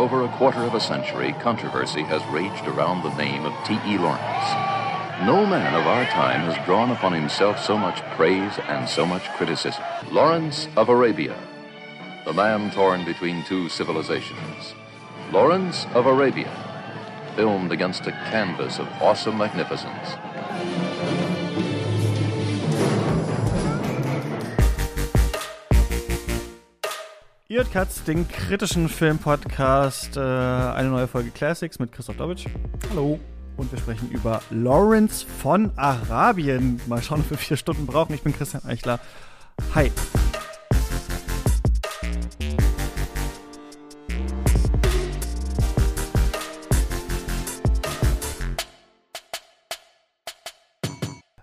over a quarter of a century, controversy has raged around the name of T.E. Lawrence. No man of our time has drawn upon himself so much praise and so much criticism. Lawrence of Arabia, the man torn between two civilizations. Lawrence of Arabia, filmed against a canvas of awesome magnificence. Ihr Katz, den kritischen Filmpodcast, äh, eine neue Folge Classics mit Christoph Dobitsch. Hallo. Und wir sprechen über Lawrence von Arabien. Mal schauen, ob wir vier Stunden brauchen. Ich bin Christian Eichler. Hi.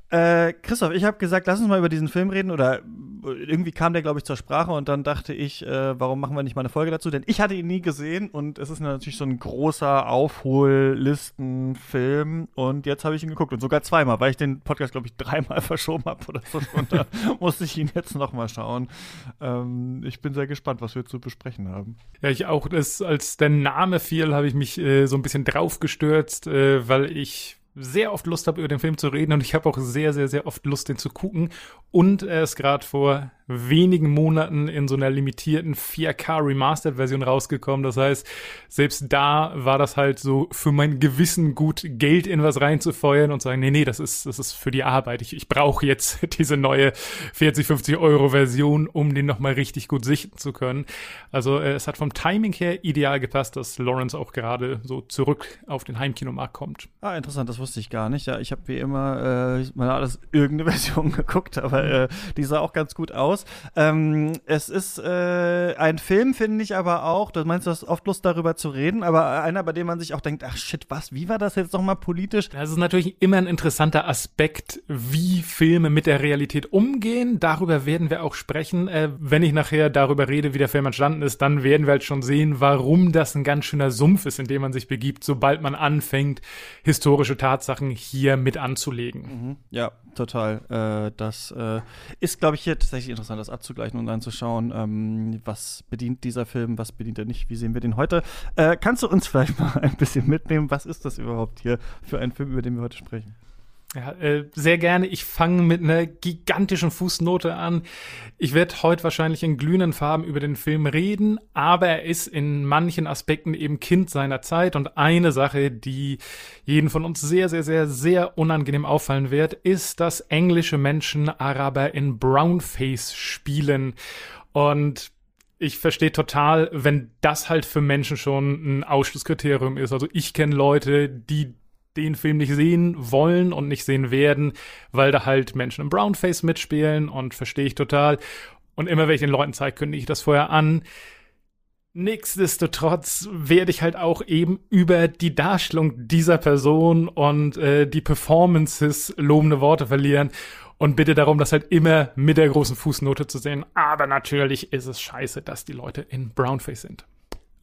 Äh, Christoph, ich habe gesagt, lass uns mal über diesen Film reden oder irgendwie kam der, glaube ich, zur Sprache und dann dachte ich, äh, warum machen wir nicht mal eine Folge dazu? Denn ich hatte ihn nie gesehen und es ist natürlich so ein großer Aufhollistenfilm und jetzt habe ich ihn geguckt und sogar zweimal, weil ich den Podcast, glaube ich, dreimal verschoben habe oder so. Und da musste ich ihn jetzt nochmal schauen. Ähm, ich bin sehr gespannt, was wir zu besprechen haben. Ja, ich auch. Das, als der Name fiel, habe ich mich äh, so ein bisschen draufgestürzt, äh, weil ich sehr oft Lust habe, über den Film zu reden und ich habe auch sehr, sehr, sehr oft Lust, den zu gucken. Und er ist gerade vor wenigen Monaten in so einer limitierten 4K Remastered-Version rausgekommen. Das heißt, selbst da war das halt so für mein Gewissen gut, Geld in was reinzufeuern und sagen, nee, nee, das ist, das ist für die Arbeit. Ich, ich brauche jetzt diese neue 40, 50 Euro Version, um den nochmal richtig gut sichten zu können. Also äh, es hat vom Timing her ideal gepasst, dass Lawrence auch gerade so zurück auf den Heimkinomarkt kommt. Ah, interessant, das wusste ich gar nicht. Ja, ich habe wie immer äh, mal alles irgendeine Version geguckt, aber äh, die sah auch ganz gut aus. Ähm, es ist äh, ein Film, finde ich aber auch, du meinst, du hast oft Lust darüber zu reden, aber einer, bei dem man sich auch denkt, ach shit, was, wie war das jetzt nochmal politisch? Das ist natürlich immer ein interessanter Aspekt, wie Filme mit der Realität umgehen. Darüber werden wir auch sprechen. Äh, wenn ich nachher darüber rede, wie der Film entstanden ist, dann werden wir halt schon sehen, warum das ein ganz schöner Sumpf ist, in dem man sich begibt, sobald man anfängt, historische Tatsachen hier mit anzulegen. Mhm. Ja, total. Äh, das äh, ist, glaube ich, hier tatsächlich interessant, das abzugleichen und dann zu schauen, ähm, was bedient dieser Film, was bedient er nicht, wie sehen wir den heute. Äh, kannst du uns vielleicht mal ein bisschen mitnehmen? Was ist das überhaupt hier für ein Film, über den wir heute sprechen? Ja, äh, sehr gerne. Ich fange mit einer gigantischen Fußnote an. Ich werde heute wahrscheinlich in glühenden Farben über den Film reden, aber er ist in manchen Aspekten eben Kind seiner Zeit und eine Sache, die jeden von uns sehr, sehr, sehr, sehr unangenehm auffallen wird, ist, dass englische Menschen Araber in Brownface spielen und ich verstehe total, wenn das halt für Menschen schon ein Ausschlusskriterium ist. Also ich kenne Leute, die den Film nicht sehen wollen und nicht sehen werden, weil da halt Menschen im Brownface mitspielen und verstehe ich total. Und immer wenn ich den Leuten zeige, kündige ich das vorher an. Nichtsdestotrotz werde ich halt auch eben über die Darstellung dieser Person und äh, die Performances lobende Worte verlieren und bitte darum, das halt immer mit der großen Fußnote zu sehen. Aber natürlich ist es scheiße, dass die Leute in Brownface sind.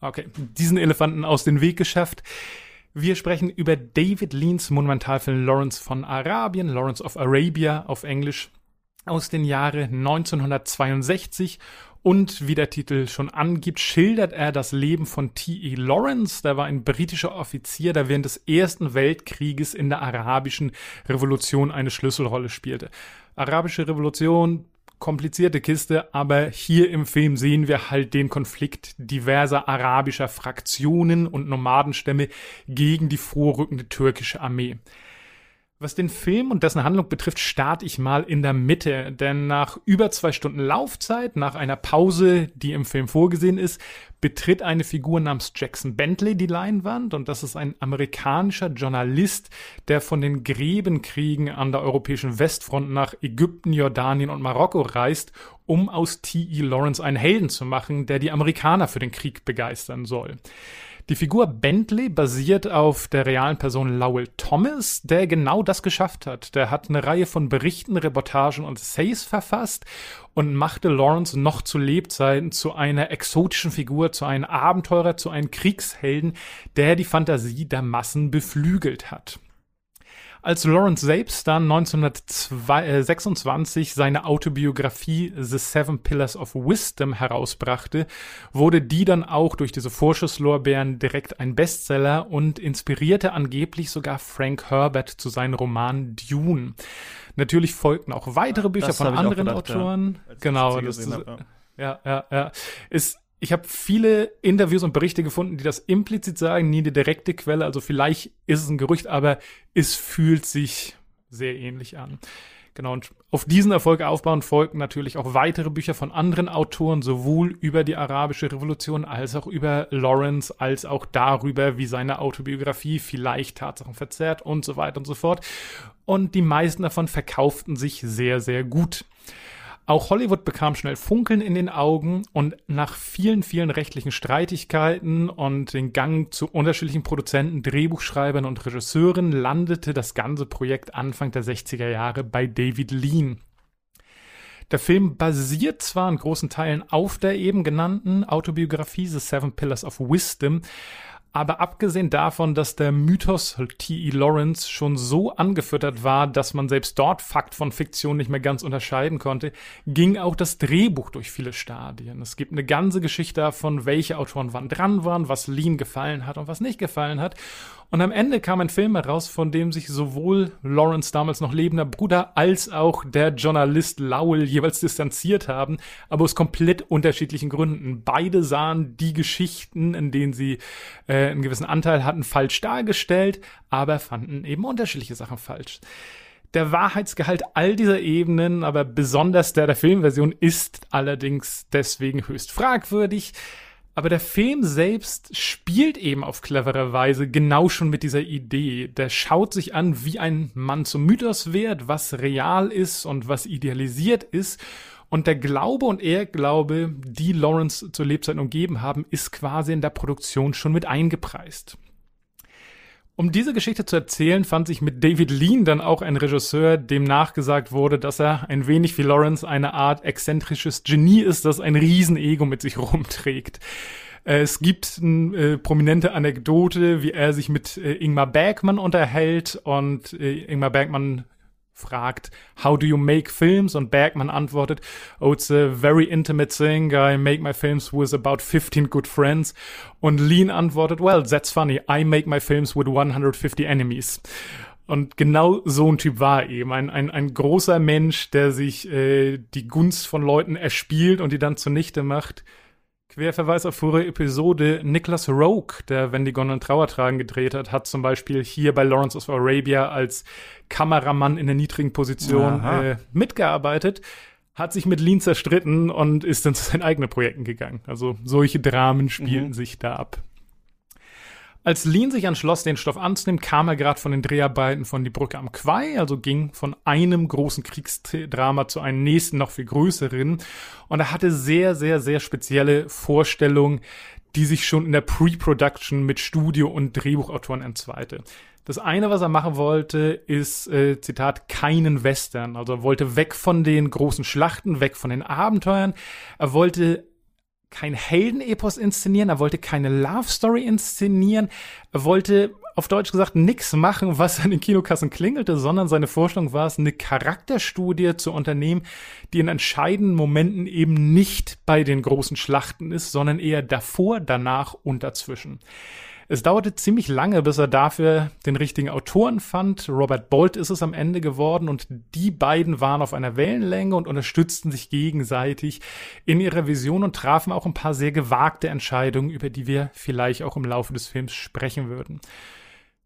Okay, diesen Elefanten aus dem Weg geschafft. Wir sprechen über David Leans Monumentalfilm Lawrence von Arabien, Lawrence of Arabia auf Englisch, aus den Jahre 1962 und wie der Titel schon angibt, schildert er das Leben von T.E. Lawrence. Der war ein britischer Offizier, der während des Ersten Weltkrieges in der arabischen Revolution eine Schlüsselrolle spielte. Arabische Revolution, komplizierte Kiste, aber hier im Film sehen wir halt den Konflikt diverser arabischer Fraktionen und Nomadenstämme gegen die vorrückende türkische Armee. Was den Film und dessen Handlung betrifft, starte ich mal in der Mitte, denn nach über zwei Stunden Laufzeit, nach einer Pause, die im Film vorgesehen ist, betritt eine Figur namens Jackson Bentley die Leinwand und das ist ein amerikanischer Journalist, der von den Gräbenkriegen an der europäischen Westfront nach Ägypten, Jordanien und Marokko reist, um aus T.E. Lawrence einen Helden zu machen, der die Amerikaner für den Krieg begeistern soll. Die Figur Bentley basiert auf der realen Person Lowell Thomas, der genau das geschafft hat. Der hat eine Reihe von Berichten, Reportagen und Essays verfasst und machte Lawrence noch zu Lebzeiten zu einer exotischen Figur, zu einem Abenteurer, zu einem Kriegshelden, der die Fantasie der Massen beflügelt hat. Als Lawrence selbst dann 1926 seine Autobiografie The Seven Pillars of Wisdom herausbrachte, wurde die dann auch durch diese Vorschusslorbeeren direkt ein Bestseller und inspirierte angeblich sogar Frank Herbert zu seinem Roman Dune. Natürlich folgten auch weitere Bücher Das von anderen gedacht, ja, Autoren. ich genau, das ist, hab, ja, ja, ja. Ist, ich habe viele Interviews und Berichte gefunden, die das implizit sagen, nie eine direkte Quelle, also vielleicht ist es ein Gerücht, aber es fühlt sich sehr ähnlich an. Genau, und auf diesen Erfolg aufbauend folgten natürlich auch weitere Bücher von anderen Autoren, sowohl über die arabische Revolution als auch über Lawrence, als auch darüber, wie seine Autobiografie vielleicht Tatsachen verzerrt und so weiter und so fort. Und die meisten davon verkauften sich sehr, sehr gut. Auch Hollywood bekam schnell Funkeln in den Augen und nach vielen, vielen rechtlichen Streitigkeiten und den Gang zu unterschiedlichen Produzenten, Drehbuchschreibern und Regisseuren landete das ganze Projekt Anfang der 60er Jahre bei David Lean. Der Film basiert zwar in großen Teilen auf der eben genannten Autobiografie The Seven Pillars of Wisdom, aber abgesehen davon, dass der Mythos T.E. Lawrence schon so angefüttert war, dass man selbst dort Fakt von Fiktion nicht mehr ganz unterscheiden konnte, ging auch das Drehbuch durch viele Stadien. Es gibt eine ganze Geschichte davon, welche Autoren wann dran waren, was Lean gefallen hat und was nicht gefallen hat. Und am Ende kam ein Film heraus, von dem sich sowohl Lawrence damals noch lebender Bruder als auch der Journalist Lowell jeweils distanziert haben, aber aus komplett unterschiedlichen Gründen. Beide sahen die Geschichten, in denen sie äh, einen gewissen Anteil hatten, falsch dargestellt, aber fanden eben unterschiedliche Sachen falsch. Der Wahrheitsgehalt all dieser Ebenen, aber besonders der der Filmversion, ist allerdings deswegen höchst fragwürdig. Aber der Film selbst spielt eben auf clevere Weise genau schon mit dieser Idee. Der schaut sich an, wie ein Mann zum Mythos wird, was real ist und was idealisiert ist. Und der Glaube und Ehrglaube, die Lawrence zur Lebzeit umgeben haben, ist quasi in der Produktion schon mit eingepreist. Um diese Geschichte zu erzählen, fand sich mit David Lean dann auch ein Regisseur, dem nachgesagt wurde, dass er ein wenig wie Lawrence eine Art exzentrisches Genie ist, das ein Riesenego mit sich rumträgt. Es gibt eine äh, prominente Anekdote, wie er sich mit äh, Ingmar Bergmann unterhält und äh, Ingmar Bergmann fragt, how do you make films? Und Bergman antwortet, oh, it's a very intimate thing. I make my films with about 15 good friends. Und Lean antwortet, well, that's funny. I make my films with 150 enemies. Und genau so ein Typ war eben. Ein, ein, ein großer Mensch, der sich äh, die Gunst von Leuten erspielt und die dann zunichte macht. Querverweis auf vorige Episode. Nicholas Rogue, der Wenn die Gondeln Trauer tragen gedreht hat, hat zum Beispiel hier bei Lawrence of Arabia als Kameramann in der niedrigen Position äh, mitgearbeitet, hat sich mit Lean zerstritten und ist dann zu seinen eigenen Projekten gegangen. Also solche Dramen spielten sich da ab. Als Lean sich entschloss, den Stoff anzunehmen, kam er gerade von den Dreharbeiten von Die Brücke am Quai, also ging von einem großen Kriegsdrama zu einem nächsten, noch viel größeren. Und er hatte sehr, sehr, sehr spezielle Vorstellungen, die sich schon in der Pre-Production mit Studio- und Drehbuchautoren entzweite. Das eine, was er machen wollte, ist, äh, Zitat, keinen Western. Also er wollte weg von den großen Schlachten, weg von den Abenteuern. Er wollte kein Heldenepos inszenieren, er wollte keine Love Story inszenieren, er wollte auf Deutsch gesagt nix machen, was an den Kinokassen klingelte, sondern seine Vorstellung war es, eine Charakterstudie zu unternehmen, die in entscheidenden Momenten eben nicht bei den großen Schlachten ist, sondern eher davor, danach und dazwischen. Es dauerte ziemlich lange, bis er dafür den richtigen Autoren fand. Robert Bolt ist es am Ende geworden und die beiden waren auf einer Wellenlänge und unterstützten sich gegenseitig in ihrer Vision und trafen auch ein paar sehr gewagte Entscheidungen, über die wir vielleicht auch im Laufe des Films sprechen würden.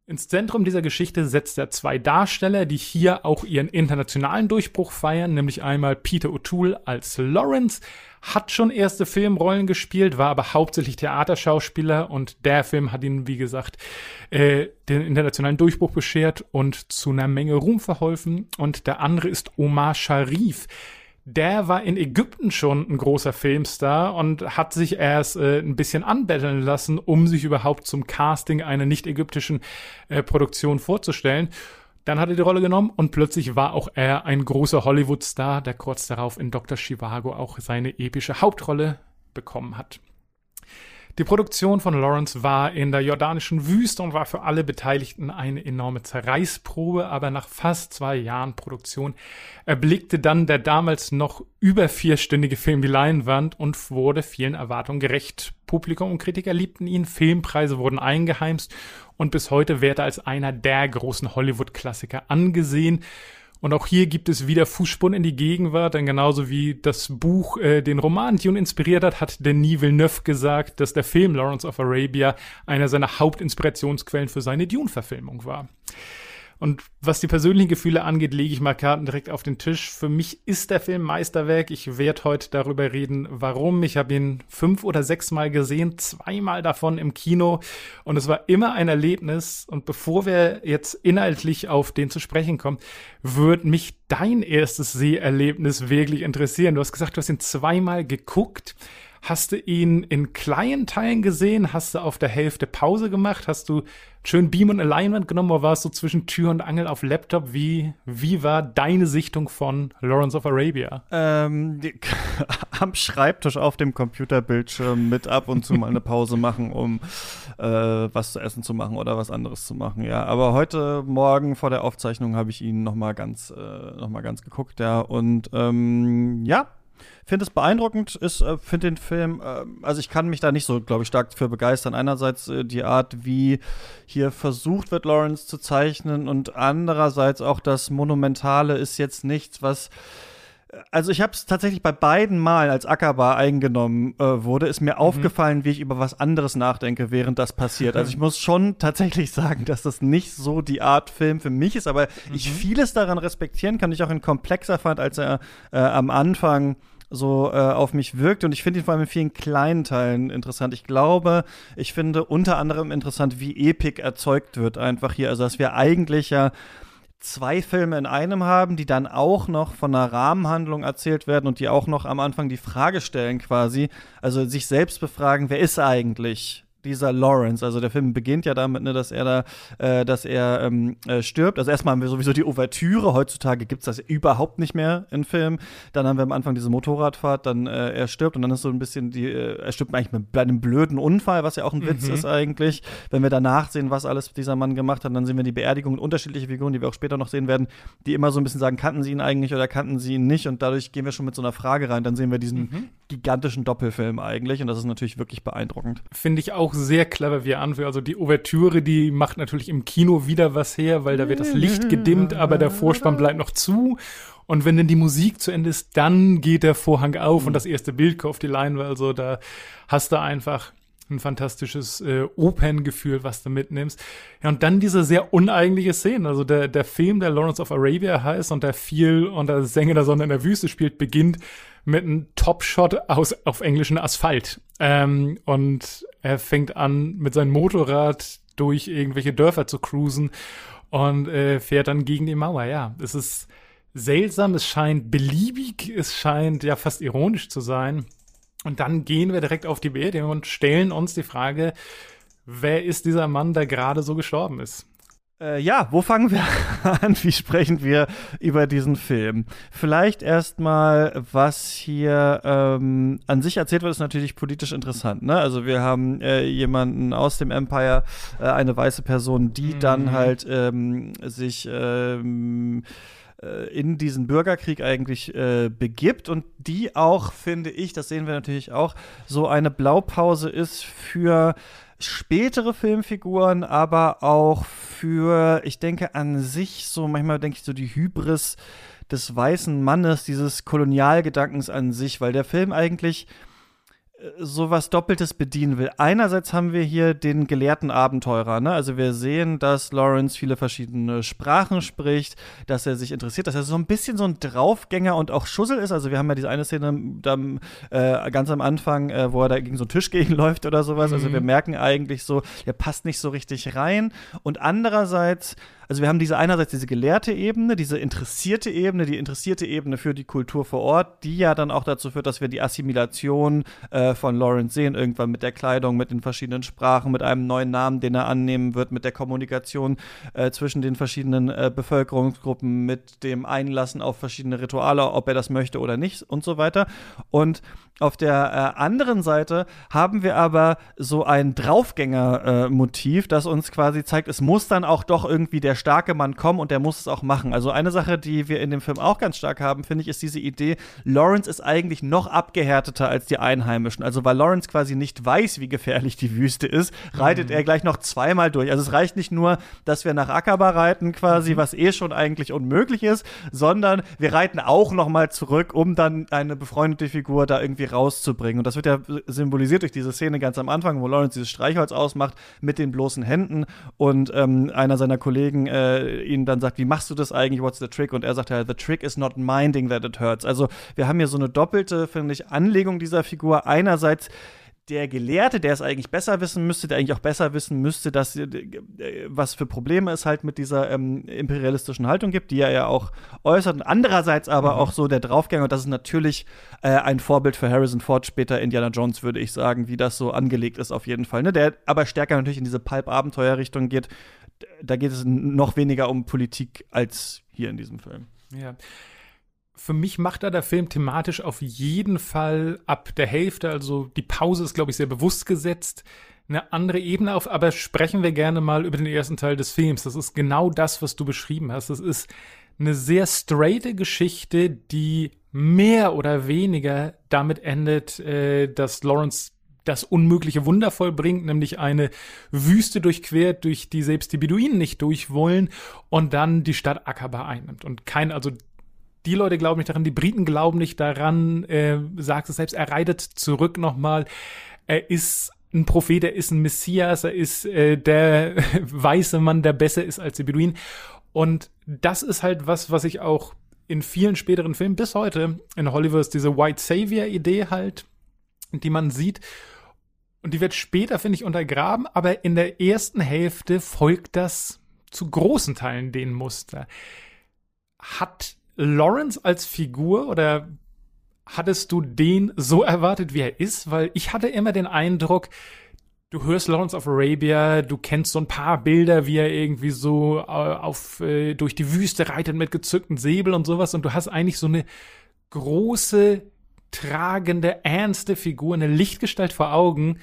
Ins Zentrum dieser Geschichte setzt er zwei Darsteller, die hier auch ihren internationalen Durchbruch feiern, nämlich einmal Peter O'Toole als Lawrence, hat schon erste Filmrollen gespielt, war aber hauptsächlich Theaterschauspieler und der Film hat ihn, wie gesagt, äh, den internationalen Durchbruch beschert und zu einer Menge Ruhm verholfen. Und der andere ist Omar Sharif. Der war in Ägypten schon ein großer Filmstar und hat sich erst äh, ein bisschen anbetteln lassen, um sich überhaupt zum Casting einer nicht ägyptischen äh, Produktion vorzustellen. Dann hat er die Rolle genommen und plötzlich war auch er ein großer Hollywood-Star, der kurz darauf in Dr. Chivago auch seine epische Hauptrolle bekommen hat. Die Produktion von Lawrence war in der jordanischen Wüste und war für alle Beteiligten eine enorme Zerreißprobe, aber nach fast zwei Jahren Produktion erblickte dann der damals noch über vierstündige Film die Leinwand und wurde vielen Erwartungen gerecht. Publikum und Kritiker liebten ihn, Filmpreise wurden eingeheimst und bis heute wird er als einer der großen Hollywood-Klassiker angesehen. Und auch hier gibt es wieder Fußspuren in die Gegenwart, denn genauso wie das Buch äh, den Roman Dune inspiriert hat, hat Denis Villeneuve gesagt, dass der Film Lawrence of Arabia einer seiner Hauptinspirationsquellen für seine Dune-Verfilmung war. Und was die persönlichen Gefühle angeht, lege ich mal Karten direkt auf den Tisch. Für mich ist der Film Meisterwerk. Ich werde heute darüber reden, warum. Ich habe ihn fünf oder sechs Mal gesehen, zweimal davon im Kino. Und es war immer ein Erlebnis. Und bevor wir jetzt inhaltlich auf den zu sprechen kommen, würde mich dein erstes Seherlebnis wirklich interessieren. Du hast gesagt, du hast ihn zweimal geguckt. Hast du ihn in kleinen Teilen gesehen? Hast du auf der Hälfte Pause gemacht? Hast du schön Beam und Alignment genommen oder warst du zwischen Tür und Angel auf Laptop? Wie, wie war deine Sichtung von Lawrence of Arabia? Ähm, die, am Schreibtisch auf dem Computerbildschirm mit ab und zu mal eine Pause machen, um äh, was zu essen zu machen oder was anderes zu machen, ja. Aber heute Morgen vor der Aufzeichnung habe ich ihn noch mal ganz, äh, noch mal ganz geguckt, ja. Und ähm, ja, finde es beeindruckend, ist, äh, finde den Film, äh, also ich kann mich da nicht so, glaube ich, stark für begeistern. Einerseits äh, die Art, wie hier versucht wird, Lawrence zu zeichnen und andererseits auch das Monumentale ist jetzt nichts, was also ich habe es tatsächlich bei beiden Malen, als Akaba eingenommen äh, wurde, ist mir mhm. aufgefallen, wie ich über was anderes nachdenke, während das passiert. Also ich muss schon tatsächlich sagen, dass das nicht so die Art Film für mich ist, aber mhm. ich vieles daran respektieren kann, ich auch in komplexer fand, als er äh, am Anfang so äh, auf mich wirkt. Und ich finde ihn vor allem in vielen kleinen Teilen interessant. Ich glaube, ich finde unter anderem interessant, wie Epic erzeugt wird einfach hier. Also, dass wir eigentlich ja zwei Filme in einem haben, die dann auch noch von einer Rahmenhandlung erzählt werden und die auch noch am Anfang die Frage stellen quasi, also sich selbst befragen, wer ist eigentlich dieser Lawrence. Also der Film beginnt ja damit, ne, dass er da, äh, dass er ähm, äh, stirbt. Also erstmal haben wir sowieso die Ouvertüre. Heutzutage gibt es das überhaupt nicht mehr in Filmen. Dann haben wir am Anfang diese Motorradfahrt, dann äh, er stirbt und dann ist so ein bisschen die, äh, er stirbt eigentlich mit einem blöden Unfall, was ja auch ein mhm. Witz ist eigentlich. Wenn wir danach sehen, was alles dieser Mann gemacht hat, dann sehen wir die Beerdigung unterschiedliche Figuren, die wir auch später noch sehen werden, die immer so ein bisschen sagen, kannten sie ihn eigentlich oder kannten sie ihn nicht und dadurch gehen wir schon mit so einer Frage rein. Dann sehen wir diesen mhm. gigantischen Doppelfilm eigentlich und das ist natürlich wirklich beeindruckend. Finde ich auch sehr clever, wie er anfängt. Also die Ouvertüre, die macht natürlich im Kino wieder was her, weil da wird das Licht gedimmt, aber der Vorspann bleibt noch zu. Und wenn dann die Musik zu Ende ist, dann geht der Vorhang auf mhm. und das erste Bild auf die Leinwand. Also da hast du einfach ein fantastisches äh, Operngefühl, was du mitnimmst. Ja, und dann diese sehr uneigentliche Szene. Also der, der Film, der Lawrence of Arabia heißt und der viel unter Sänge der Sonne in der Wüste spielt, beginnt mit einem Top-Shot aus, auf englischen Asphalt. Ähm, und er fängt an, mit seinem Motorrad durch irgendwelche Dörfer zu cruisen und äh, fährt dann gegen die Mauer. Ja, es ist seltsam, es scheint beliebig, es scheint ja fast ironisch zu sein. Und dann gehen wir direkt auf die Beerdigung und stellen uns die Frage, wer ist dieser Mann, der gerade so gestorben ist? Äh, ja, wo fangen wir an? Wie sprechen wir über diesen Film? Vielleicht erstmal, was hier ähm, an sich erzählt wird, ist natürlich politisch interessant. Ne? Also wir haben äh, jemanden aus dem Empire, äh, eine weiße Person, die mhm. dann halt ähm, sich ähm, äh, in diesen Bürgerkrieg eigentlich äh, begibt und die auch, finde ich, das sehen wir natürlich auch, so eine Blaupause ist für spätere Filmfiguren, aber auch für, ich denke an sich so, manchmal denke ich so die Hybris des weißen Mannes, dieses Kolonialgedankens an sich, weil der Film eigentlich sowas Doppeltes bedienen will. Einerseits haben wir hier den gelehrten Abenteurer, ne? Also wir sehen, dass Lawrence viele verschiedene Sprachen spricht, dass er sich interessiert, dass er so ein bisschen so ein Draufgänger und auch Schussel ist. Also wir haben ja diese eine Szene da, äh, ganz am Anfang, äh, wo er da gegen so einen Tisch gegenläuft oder sowas. Mhm. Also wir mhm. merken eigentlich so, er passt nicht so richtig rein. Und andererseits also wir haben diese einerseits diese gelehrte Ebene, diese interessierte Ebene, die interessierte Ebene für die Kultur vor Ort, die ja dann auch dazu führt, dass wir die Assimilation äh, von Lawrence sehen, irgendwann mit der Kleidung, mit den verschiedenen Sprachen, mit einem neuen Namen, den er annehmen wird, mit der Kommunikation äh, zwischen den verschiedenen äh, Bevölkerungsgruppen, mit dem Einlassen auf verschiedene Rituale, ob er das möchte oder nicht und so weiter. Und auf der äh, anderen Seite haben wir aber so ein Draufgänger-Motiv, äh, das uns quasi zeigt, es muss dann auch doch irgendwie der starke Mann kommen und der muss es auch machen. Also eine Sache, die wir in dem Film auch ganz stark haben, finde ich, ist diese Idee, Lawrence ist eigentlich noch abgehärteter als die Einheimischen. Also weil Lawrence quasi nicht weiß, wie gefährlich die Wüste ist, reitet mhm. er gleich noch zweimal durch. Also es reicht nicht nur, dass wir nach Akaba reiten quasi, mhm. was eh schon eigentlich unmöglich ist, sondern wir reiten auch noch mal zurück, um dann eine befreundete Figur da irgendwie rauszubringen. Und das wird ja symbolisiert durch diese Szene ganz am Anfang, wo Lawrence dieses Streichholz ausmacht mit den bloßen Händen und ähm, einer seiner Kollegen äh, ihn dann sagt, wie machst du das eigentlich? What's the trick? Und er sagt ja, the trick is not minding that it hurts. Also wir haben hier so eine doppelte, finde ich, Anlegung dieser Figur. Einerseits der Gelehrte, der es eigentlich besser wissen müsste, der eigentlich auch besser wissen müsste, dass äh, was für Probleme es halt mit dieser ähm, imperialistischen Haltung gibt, die er ja auch äußert. Und andererseits aber mhm. auch so der Draufgänger, und das ist natürlich äh, ein Vorbild für Harrison Ford, später Indiana Jones, würde ich sagen, wie das so angelegt ist auf jeden Fall. Ne? Der aber stärker natürlich in diese Pulp-Abenteuer-Richtung geht. Da geht es noch weniger um Politik als hier in diesem Film. Ja für mich macht da der Film thematisch auf jeden Fall ab der Hälfte, also die Pause ist, glaube ich, sehr bewusst gesetzt, eine andere Ebene auf, aber sprechen wir gerne mal über den ersten Teil des Films. Das ist genau das, was du beschrieben hast. Das ist eine sehr straighte Geschichte, die mehr oder weniger damit endet, äh, dass Lawrence das unmögliche Wunder vollbringt, nämlich eine Wüste durchquert, durch die selbst die Beduinen nicht durch wollen und dann die Stadt Akaba einnimmt. Und kein, also die Leute glauben nicht daran, die Briten glauben nicht daran, äh, sagt es selbst, er reitet zurück nochmal. Er ist ein Prophet, er ist ein Messias, er ist äh, der weiße Mann, der besser ist als die Beduinen. Und das ist halt was, was ich auch in vielen späteren Filmen bis heute in Hollywood diese White Savior Idee halt, die man sieht. Und die wird später, finde ich, untergraben, aber in der ersten Hälfte folgt das zu großen Teilen den Muster. Hat Lawrence als Figur oder hattest du den so erwartet, wie er ist? Weil ich hatte immer den Eindruck, du hörst Lawrence of Arabia, du kennst so ein paar Bilder, wie er irgendwie so äh, auf äh, durch die Wüste reitet mit gezückten Säbel und sowas und du hast eigentlich so eine große, tragende, ernste Figur, eine Lichtgestalt vor Augen.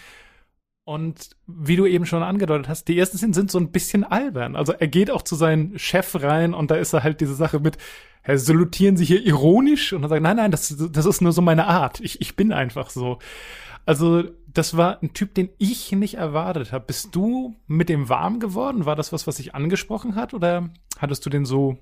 Und wie du eben schon angedeutet hast, die ersten Szenen sind so ein bisschen albern. Also er geht auch zu seinem Chef rein und da ist er halt diese Sache mit, Herr, salutieren Sie hier ironisch? Und dann sagt, nein, nein, das, das ist nur so meine Art. Ich, ich bin einfach so. Also, das war ein Typ, den ich nicht erwartet habe. Bist du mit dem warm geworden? War das was, was sich angesprochen hat? Oder hattest du den so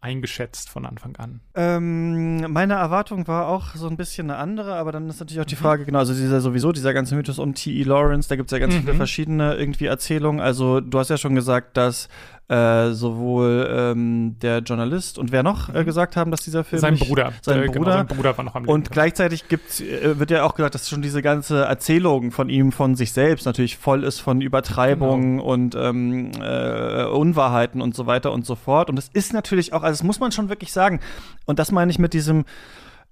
eingeschätzt von Anfang an? Ähm, meine Erwartung war auch so ein bisschen eine andere, aber dann ist natürlich auch die mhm. Frage, genau, also dieser sowieso, dieser ganze Mythos um T.E. Lawrence, da gibt es ja ganz mhm. viele verschiedene irgendwie Erzählungen. Also du hast ja schon gesagt, dass äh, sowohl ähm, der Journalist und wer noch äh, mhm. gesagt haben, dass dieser Film sein Bruder, sein, äh, Bruder, genau, sein Bruder war noch am Leben. Und gleichzeitig gibt, äh, wird ja auch gesagt, dass schon diese ganze Erzählung von ihm, von sich selbst natürlich voll ist von Übertreibungen genau. und ähm, äh, Unwahrheiten und so weiter und so fort. Und es ist natürlich auch, also das muss man schon wirklich sagen. Und das meine ich mit diesem,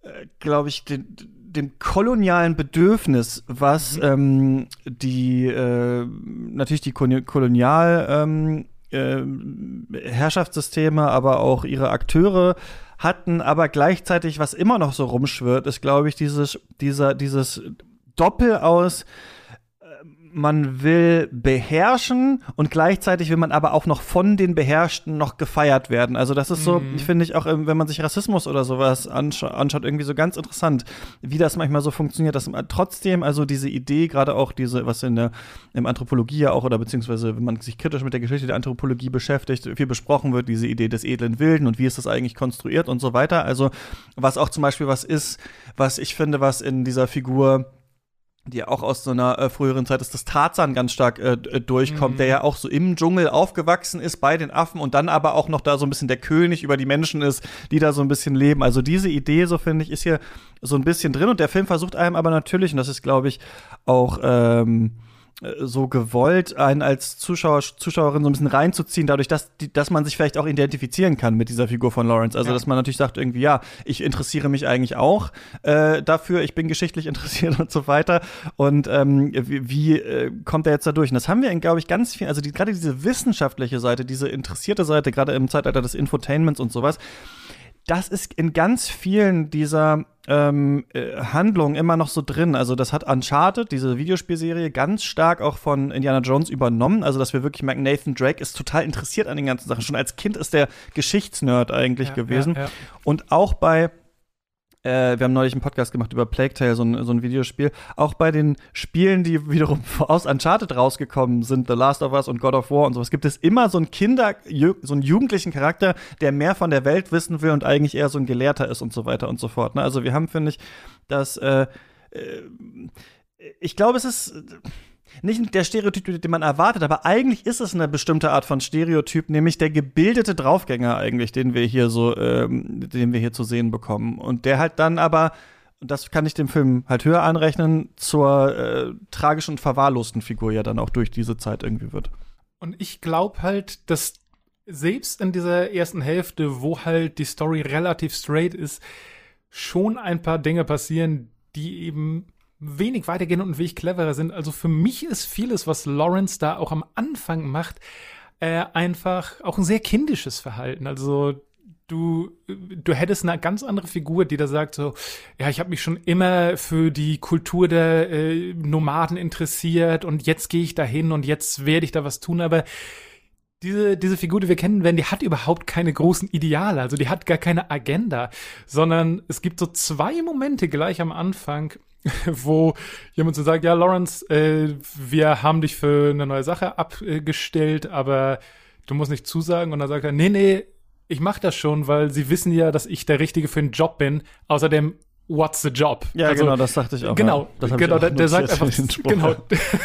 äh, glaube ich, den, dem kolonialen Bedürfnis, was mhm. ähm, die äh, natürlich die Kolonial ähm, äh, Herrschaftssysteme, aber auch ihre Akteure hatten, aber gleichzeitig, was immer noch so rumschwirrt, ist, glaube ich, dieses, dieser, dieses Doppel aus man will beherrschen und gleichzeitig will man aber auch noch von den Beherrschten noch gefeiert werden. Also das ist so, mhm. finde ich auch, ähm, wenn man sich Rassismus oder sowas anscha anschaut, irgendwie so ganz interessant, wie das manchmal so funktioniert, dass man trotzdem also diese Idee, gerade auch diese, was in der in Anthropologie ja auch oder beziehungsweise wenn man sich kritisch mit der Geschichte der Anthropologie beschäftigt, viel besprochen wird, diese Idee des edlen Wilden und wie ist das eigentlich konstruiert und so weiter. Also was auch zum Beispiel was ist, was ich finde, was in dieser Figur die ja auch aus so einer äh, früheren Zeit ist, dass Tarzan ganz stark äh, äh, durchkommt, mhm. der ja auch so im Dschungel aufgewachsen ist bei den Affen und dann aber auch noch da so ein bisschen der König über die Menschen ist, die da so ein bisschen leben. Also diese Idee, so finde ich, ist hier so ein bisschen drin und der Film versucht einem aber natürlich, und das ist, glaube ich, auch ähm, so gewollt, einen als Zuschauer, Zuschauerin so ein bisschen reinzuziehen, dadurch, dass, dass man sich vielleicht auch identifizieren kann mit dieser Figur von Lawrence. Also, ja. dass man natürlich sagt, irgendwie, ja, ich interessiere mich eigentlich auch äh, dafür, ich bin geschichtlich interessiert und so weiter. Und ähm, wie, wie äh, kommt er jetzt da durch? Und das haben wir in, glaube ich, ganz viel, also die, gerade diese wissenschaftliche Seite, diese interessierte Seite, gerade im Zeitalter des Infotainments und sowas, das ist in ganz vielen dieser ähm, äh, Handlungen immer noch so drin. Also das hat Uncharted, diese Videospielserie, ganz stark auch von Indiana Jones übernommen. Also dass wir wirklich merken, Nathan Drake ist total interessiert an den ganzen Sachen. Schon als Kind ist der Geschichtsnerd eigentlich ja, gewesen. Ja, ja. Und auch bei äh, wir haben neulich einen Podcast gemacht über Plague Tale, so ein, so ein Videospiel. Auch bei den Spielen, die wiederum aus Uncharted rausgekommen sind, The Last of Us und God of War und sowas, gibt es immer so einen Kinder, so einen jugendlichen Charakter, der mehr von der Welt wissen will und eigentlich eher so ein Gelehrter ist und so weiter und so fort. Ne? Also wir haben, finde ich, dass äh, äh, ich glaube, es ist nicht der Stereotyp, den man erwartet, aber eigentlich ist es eine bestimmte Art von Stereotyp, nämlich der gebildete Draufgänger eigentlich, den wir hier so, ähm, den wir hier zu sehen bekommen. Und der halt dann aber, das kann ich dem Film halt höher anrechnen, zur äh, tragischen und verwahrlosten Figur ja dann auch durch diese Zeit irgendwie wird. Und ich glaube halt, dass selbst in dieser ersten Hälfte, wo halt die Story relativ straight ist, schon ein paar Dinge passieren, die eben wenig weitergehen und ein wenig cleverer sind. Also für mich ist vieles, was Lawrence da auch am Anfang macht, äh, einfach auch ein sehr kindisches Verhalten. Also du du hättest eine ganz andere Figur, die da sagt so, ja, ich habe mich schon immer für die Kultur der äh, Nomaden interessiert und jetzt gehe ich dahin und jetzt werde ich da was tun, aber diese, diese Figur, die wir kennen werden, die hat überhaupt keine großen Ideale, also die hat gar keine Agenda, sondern es gibt so zwei Momente gleich am Anfang, wo jemand so sagt, ja, Lawrence, äh, wir haben dich für eine neue Sache abgestellt, aber du musst nicht zusagen. Und dann sagt er, nee, nee, ich mach das schon, weil sie wissen ja, dass ich der Richtige für den Job bin. Außerdem, what's the job? Ja, also, genau, das dachte ich auch. Genau, ja. genau, der, der sagt einfach, genau,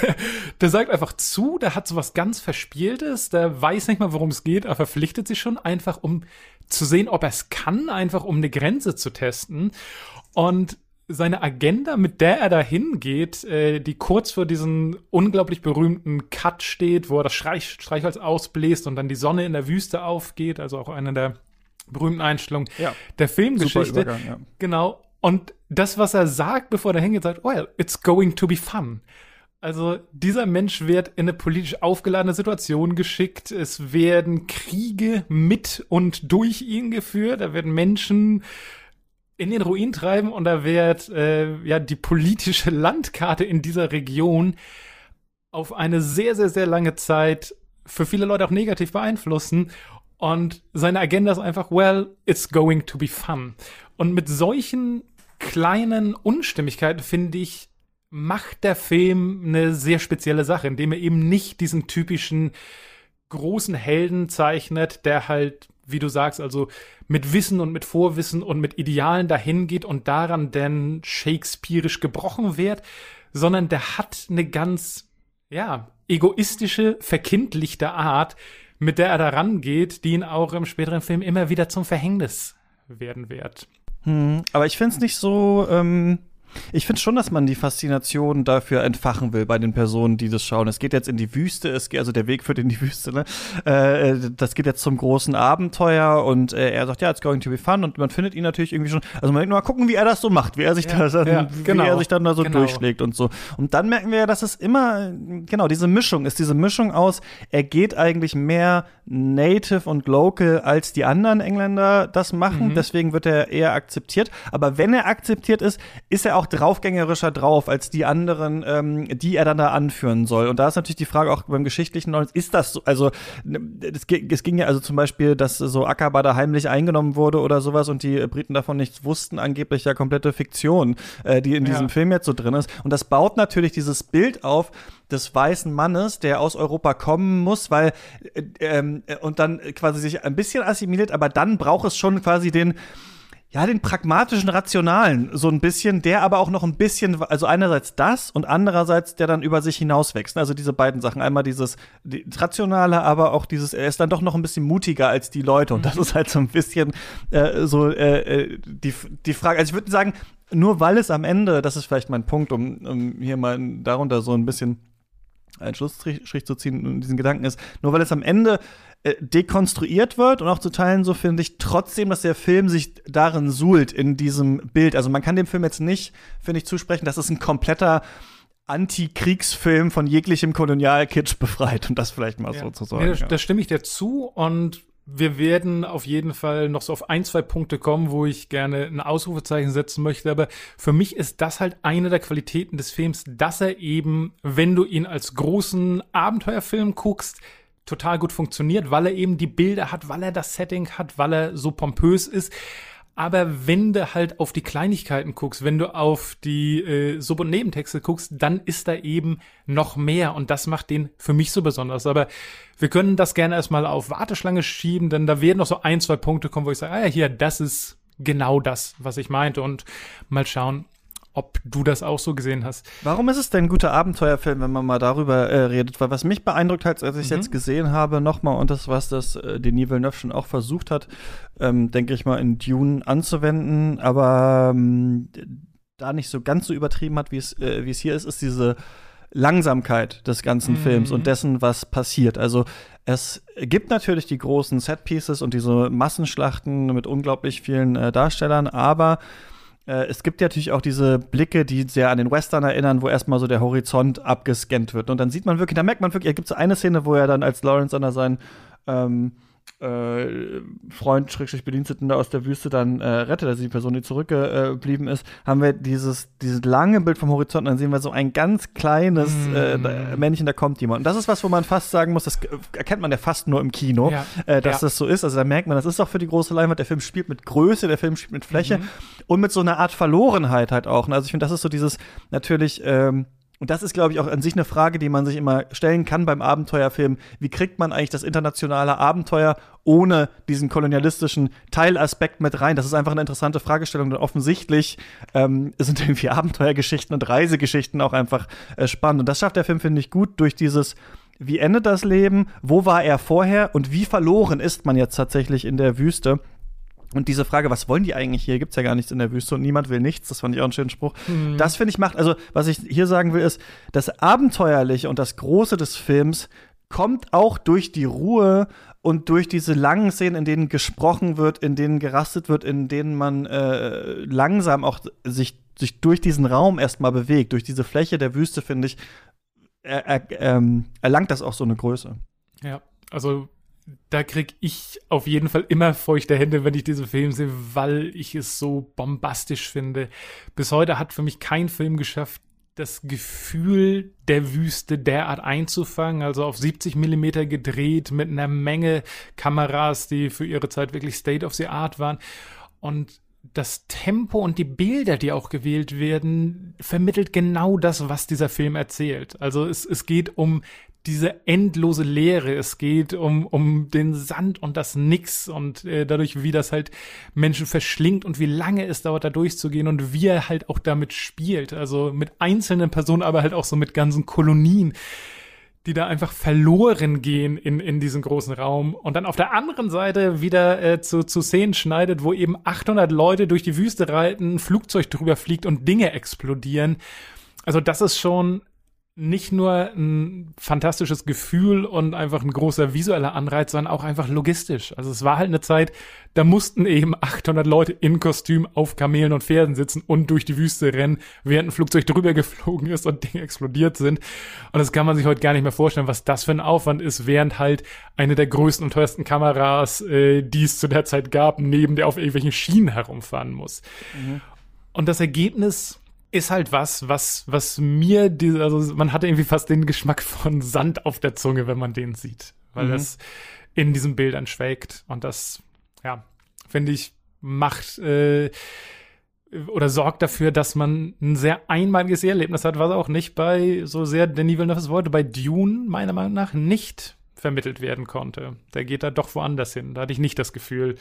der sagt einfach zu, der hat so was ganz Verspieltes, der weiß nicht mal, worum es geht, er verpflichtet sich schon einfach, um zu sehen, ob er es kann, einfach um eine Grenze zu testen. Und seine Agenda, mit der er da hingeht, äh, die kurz vor diesem unglaublich berühmten Cut steht, wo er das Streich Streichholz ausbläst und dann die Sonne in der Wüste aufgeht, also auch eine der berühmten Einstellungen ja. der Filmgeschichte. Ja. Genau. Und das, was er sagt, bevor er hingeht, sagt, well, it's going to be fun. Also dieser Mensch wird in eine politisch aufgeladene Situation geschickt. Es werden Kriege mit und durch ihn geführt. Da werden Menschen in den Ruin treiben und da wird äh, ja die politische Landkarte in dieser Region auf eine sehr, sehr, sehr lange Zeit für viele Leute auch negativ beeinflussen. Und seine Agenda ist einfach, well, it's going to be fun. Und mit solchen kleinen Unstimmigkeiten, finde ich, macht der Film eine sehr spezielle Sache, indem er eben nicht diesen typischen großen Helden zeichnet, der halt wie du sagst, also mit Wissen und mit Vorwissen und mit Idealen dahin geht und daran denn shakespearisch gebrochen wird, sondern der hat eine ganz, ja, egoistische, verkindlichte Art, mit der er da rangeht, die ihn auch im späteren Film immer wieder zum Verhängnis werden wird. Hm, aber ich finde es nicht so, ähm, ich finde schon, dass man die Faszination dafür entfachen will bei den Personen, die das schauen. Es geht jetzt in die Wüste, es geht, also der Weg führt in die Wüste, ne? Äh, das geht jetzt zum großen Abenteuer und äh, er sagt, ja, it's going to be fun und man findet ihn natürlich irgendwie schon, also man denkt nur mal gucken, wie er das so macht, wie er sich, ja, da, ja, wie genau, er sich dann da so genau. durchschlägt und so. Und dann merken wir ja, dass es immer, genau, diese Mischung ist, diese Mischung aus, er geht eigentlich mehr native und local als die anderen Engländer das machen, mhm. deswegen wird er eher akzeptiert. Aber wenn er akzeptiert ist, ist er auch draufgängerischer drauf als die anderen, ähm, die er dann da anführen soll. Und da ist natürlich die Frage auch beim geschichtlichen Knowledge, ist das so, also es, es ging ja also zum Beispiel, dass so Akaba da heimlich eingenommen wurde oder sowas und die Briten davon nichts wussten, angeblich ja komplette Fiktion, äh, die in diesem ja. Film jetzt so drin ist. Und das baut natürlich dieses Bild auf, des weißen Mannes, der aus Europa kommen muss, weil äh, ähm, und dann quasi sich ein bisschen assimiliert, aber dann braucht es schon quasi den ja, den pragmatischen, rationalen, so ein bisschen, der aber auch noch ein bisschen, also einerseits das und andererseits der dann über sich hinauswächst. Also diese beiden Sachen. Einmal dieses die, rationale, aber auch dieses, er ist dann doch noch ein bisschen mutiger als die Leute. Und das mhm. ist halt so ein bisschen äh, so äh, äh, die, die Frage. Also ich würde sagen, nur weil es am Ende, das ist vielleicht mein Punkt, um, um hier mal darunter so ein bisschen einen Schlussstrich zu ziehen und diesen Gedanken ist, nur weil es am Ende äh, dekonstruiert wird und auch zu Teilen so finde ich trotzdem, dass der Film sich darin suhlt in diesem Bild. Also man kann dem Film jetzt nicht, finde ich, zusprechen, dass es ein kompletter Anti-Kriegsfilm von jeglichem Kolonialkitsch befreit und das vielleicht mal ja. so zu sagen. Nee, das, ja. das stimme ich dir zu und wir werden auf jeden Fall noch so auf ein, zwei Punkte kommen, wo ich gerne ein Ausrufezeichen setzen möchte. Aber für mich ist das halt eine der Qualitäten des Films, dass er eben, wenn du ihn als großen Abenteuerfilm guckst, total gut funktioniert, weil er eben die Bilder hat, weil er das Setting hat, weil er so pompös ist. Aber wenn du halt auf die Kleinigkeiten guckst, wenn du auf die äh, Sub- und Nebentexte guckst, dann ist da eben noch mehr und das macht den für mich so besonders. Aber wir können das gerne erstmal auf Warteschlange schieben, denn da werden noch so ein, zwei Punkte kommen, wo ich sage, ah ja, hier, das ist genau das, was ich meinte und mal schauen, ob du das auch so gesehen hast. Warum ist es denn ein guter Abenteuerfilm, wenn man mal darüber äh, redet? Weil was mich beeindruckt hat, als ich mhm. jetzt gesehen habe, nochmal, und das, was das äh, Denis Villeneuve schon auch versucht hat, ähm, denke ich mal, in Dune anzuwenden, aber ähm, da nicht so ganz so übertrieben hat, wie es, äh, wie es hier ist, ist diese Langsamkeit des ganzen mhm. Films und dessen, was passiert. Also es gibt natürlich die großen Setpieces und diese Massenschlachten mit unglaublich vielen äh, Darstellern, aber äh, es gibt ja natürlich auch diese Blicke, die sehr an den Western erinnern, wo erstmal so der Horizont abgescannt wird. Und dann sieht man wirklich, da merkt man wirklich, es gibt so eine Szene, wo er dann als Lawrence an sein ähm, äh, Freund, Schrägstrich Bediensteten da aus der Wüste dann äh, rettet, also die Person, die zurückgeblieben ist, haben wir dieses, dieses lange Bild vom Horizont, dann sehen wir so ein ganz kleines mm. äh, Männchen, da kommt jemand. Und das ist was, wo man fast sagen muss, das erkennt man ja fast nur im Kino, ja. äh, dass ja. das so ist. Also da merkt man, das ist auch für die große Leinwand, der Film spielt mit Größe, der Film spielt mit Fläche mhm. und mit so einer Art Verlorenheit halt auch. Also ich finde, das ist so dieses natürlich ähm, und das ist, glaube ich, auch an sich eine Frage, die man sich immer stellen kann beim Abenteuerfilm. Wie kriegt man eigentlich das internationale Abenteuer ohne diesen kolonialistischen Teilaspekt mit rein? Das ist einfach eine interessante Fragestellung. Denn offensichtlich ähm, sind irgendwie Abenteuergeschichten und Reisegeschichten auch einfach äh, spannend. Und das schafft der Film, finde ich, gut durch dieses wie endet das Leben? Wo war er vorher? Und wie verloren ist man jetzt tatsächlich in der Wüste? Und diese Frage, was wollen die eigentlich hier? Gibt's ja gar nichts in der Wüste und niemand will nichts. Das fand ich auch einen schönen Spruch. Mhm. Das finde ich macht, also was ich hier sagen will, ist, das Abenteuerliche und das Große des Films kommt auch durch die Ruhe und durch diese langen Szenen, in denen gesprochen wird, in denen gerastet wird, in denen man äh, langsam auch sich, sich durch diesen Raum erstmal bewegt, durch diese Fläche der Wüste, finde ich, er, er, ähm, erlangt das auch so eine Größe. Ja, also da krieg ich auf jeden Fall immer feuchte Hände, wenn ich diesen Film sehe, weil ich es so bombastisch finde. Bis heute hat für mich kein Film geschafft, das Gefühl der Wüste derart einzufangen, also auf 70 Millimeter gedreht mit einer Menge Kameras, die für ihre Zeit wirklich State of the Art waren. Und das Tempo und die Bilder, die auch gewählt werden, vermittelt genau das, was dieser Film erzählt. Also es, es geht um diese endlose Leere. Es geht um, um den Sand und das Nix und äh, dadurch, wie das halt Menschen verschlingt und wie lange es dauert, da durchzugehen und wie er halt auch damit spielt. Also mit einzelnen Personen, aber halt auch so mit ganzen Kolonien, die da einfach verloren gehen in, in diesem großen Raum. Und dann auf der anderen Seite wieder äh, zu, zu Szenen schneidet, wo eben 800 Leute durch die Wüste reiten, Flugzeug drüber fliegt und Dinge explodieren. Also das ist schon nicht nur ein fantastisches Gefühl und einfach ein großer visueller Anreiz, sondern auch einfach logistisch. Also es war halt eine Zeit, da mussten eben 800 Leute in Kostüm auf Kamelen und Pferden sitzen und durch die Wüste rennen, während ein Flugzeug drüber geflogen ist und Dinge explodiert sind. Und das kann man sich heute gar nicht mehr vorstellen, was das für ein Aufwand ist, während halt eine der größten und teuersten Kameras, äh, die es zu der Zeit gab, neben der auf irgendwelchen Schienen herumfahren muss. Mhm. Und das Ergebnis ist halt was, was, was mir, die, also man hatte irgendwie fast den Geschmack von Sand auf der Zunge, wenn man den sieht, weil mhm. das in diesen Bildern schwelgt und das, ja, finde ich, macht äh, oder sorgt dafür, dass man ein sehr einmaliges Erlebnis hat, was auch nicht bei so sehr Denis Villeneuve wollte, bei Dune meiner Meinung nach nicht vermittelt werden konnte. Der geht da doch woanders hin. Da hatte ich nicht das Gefühl,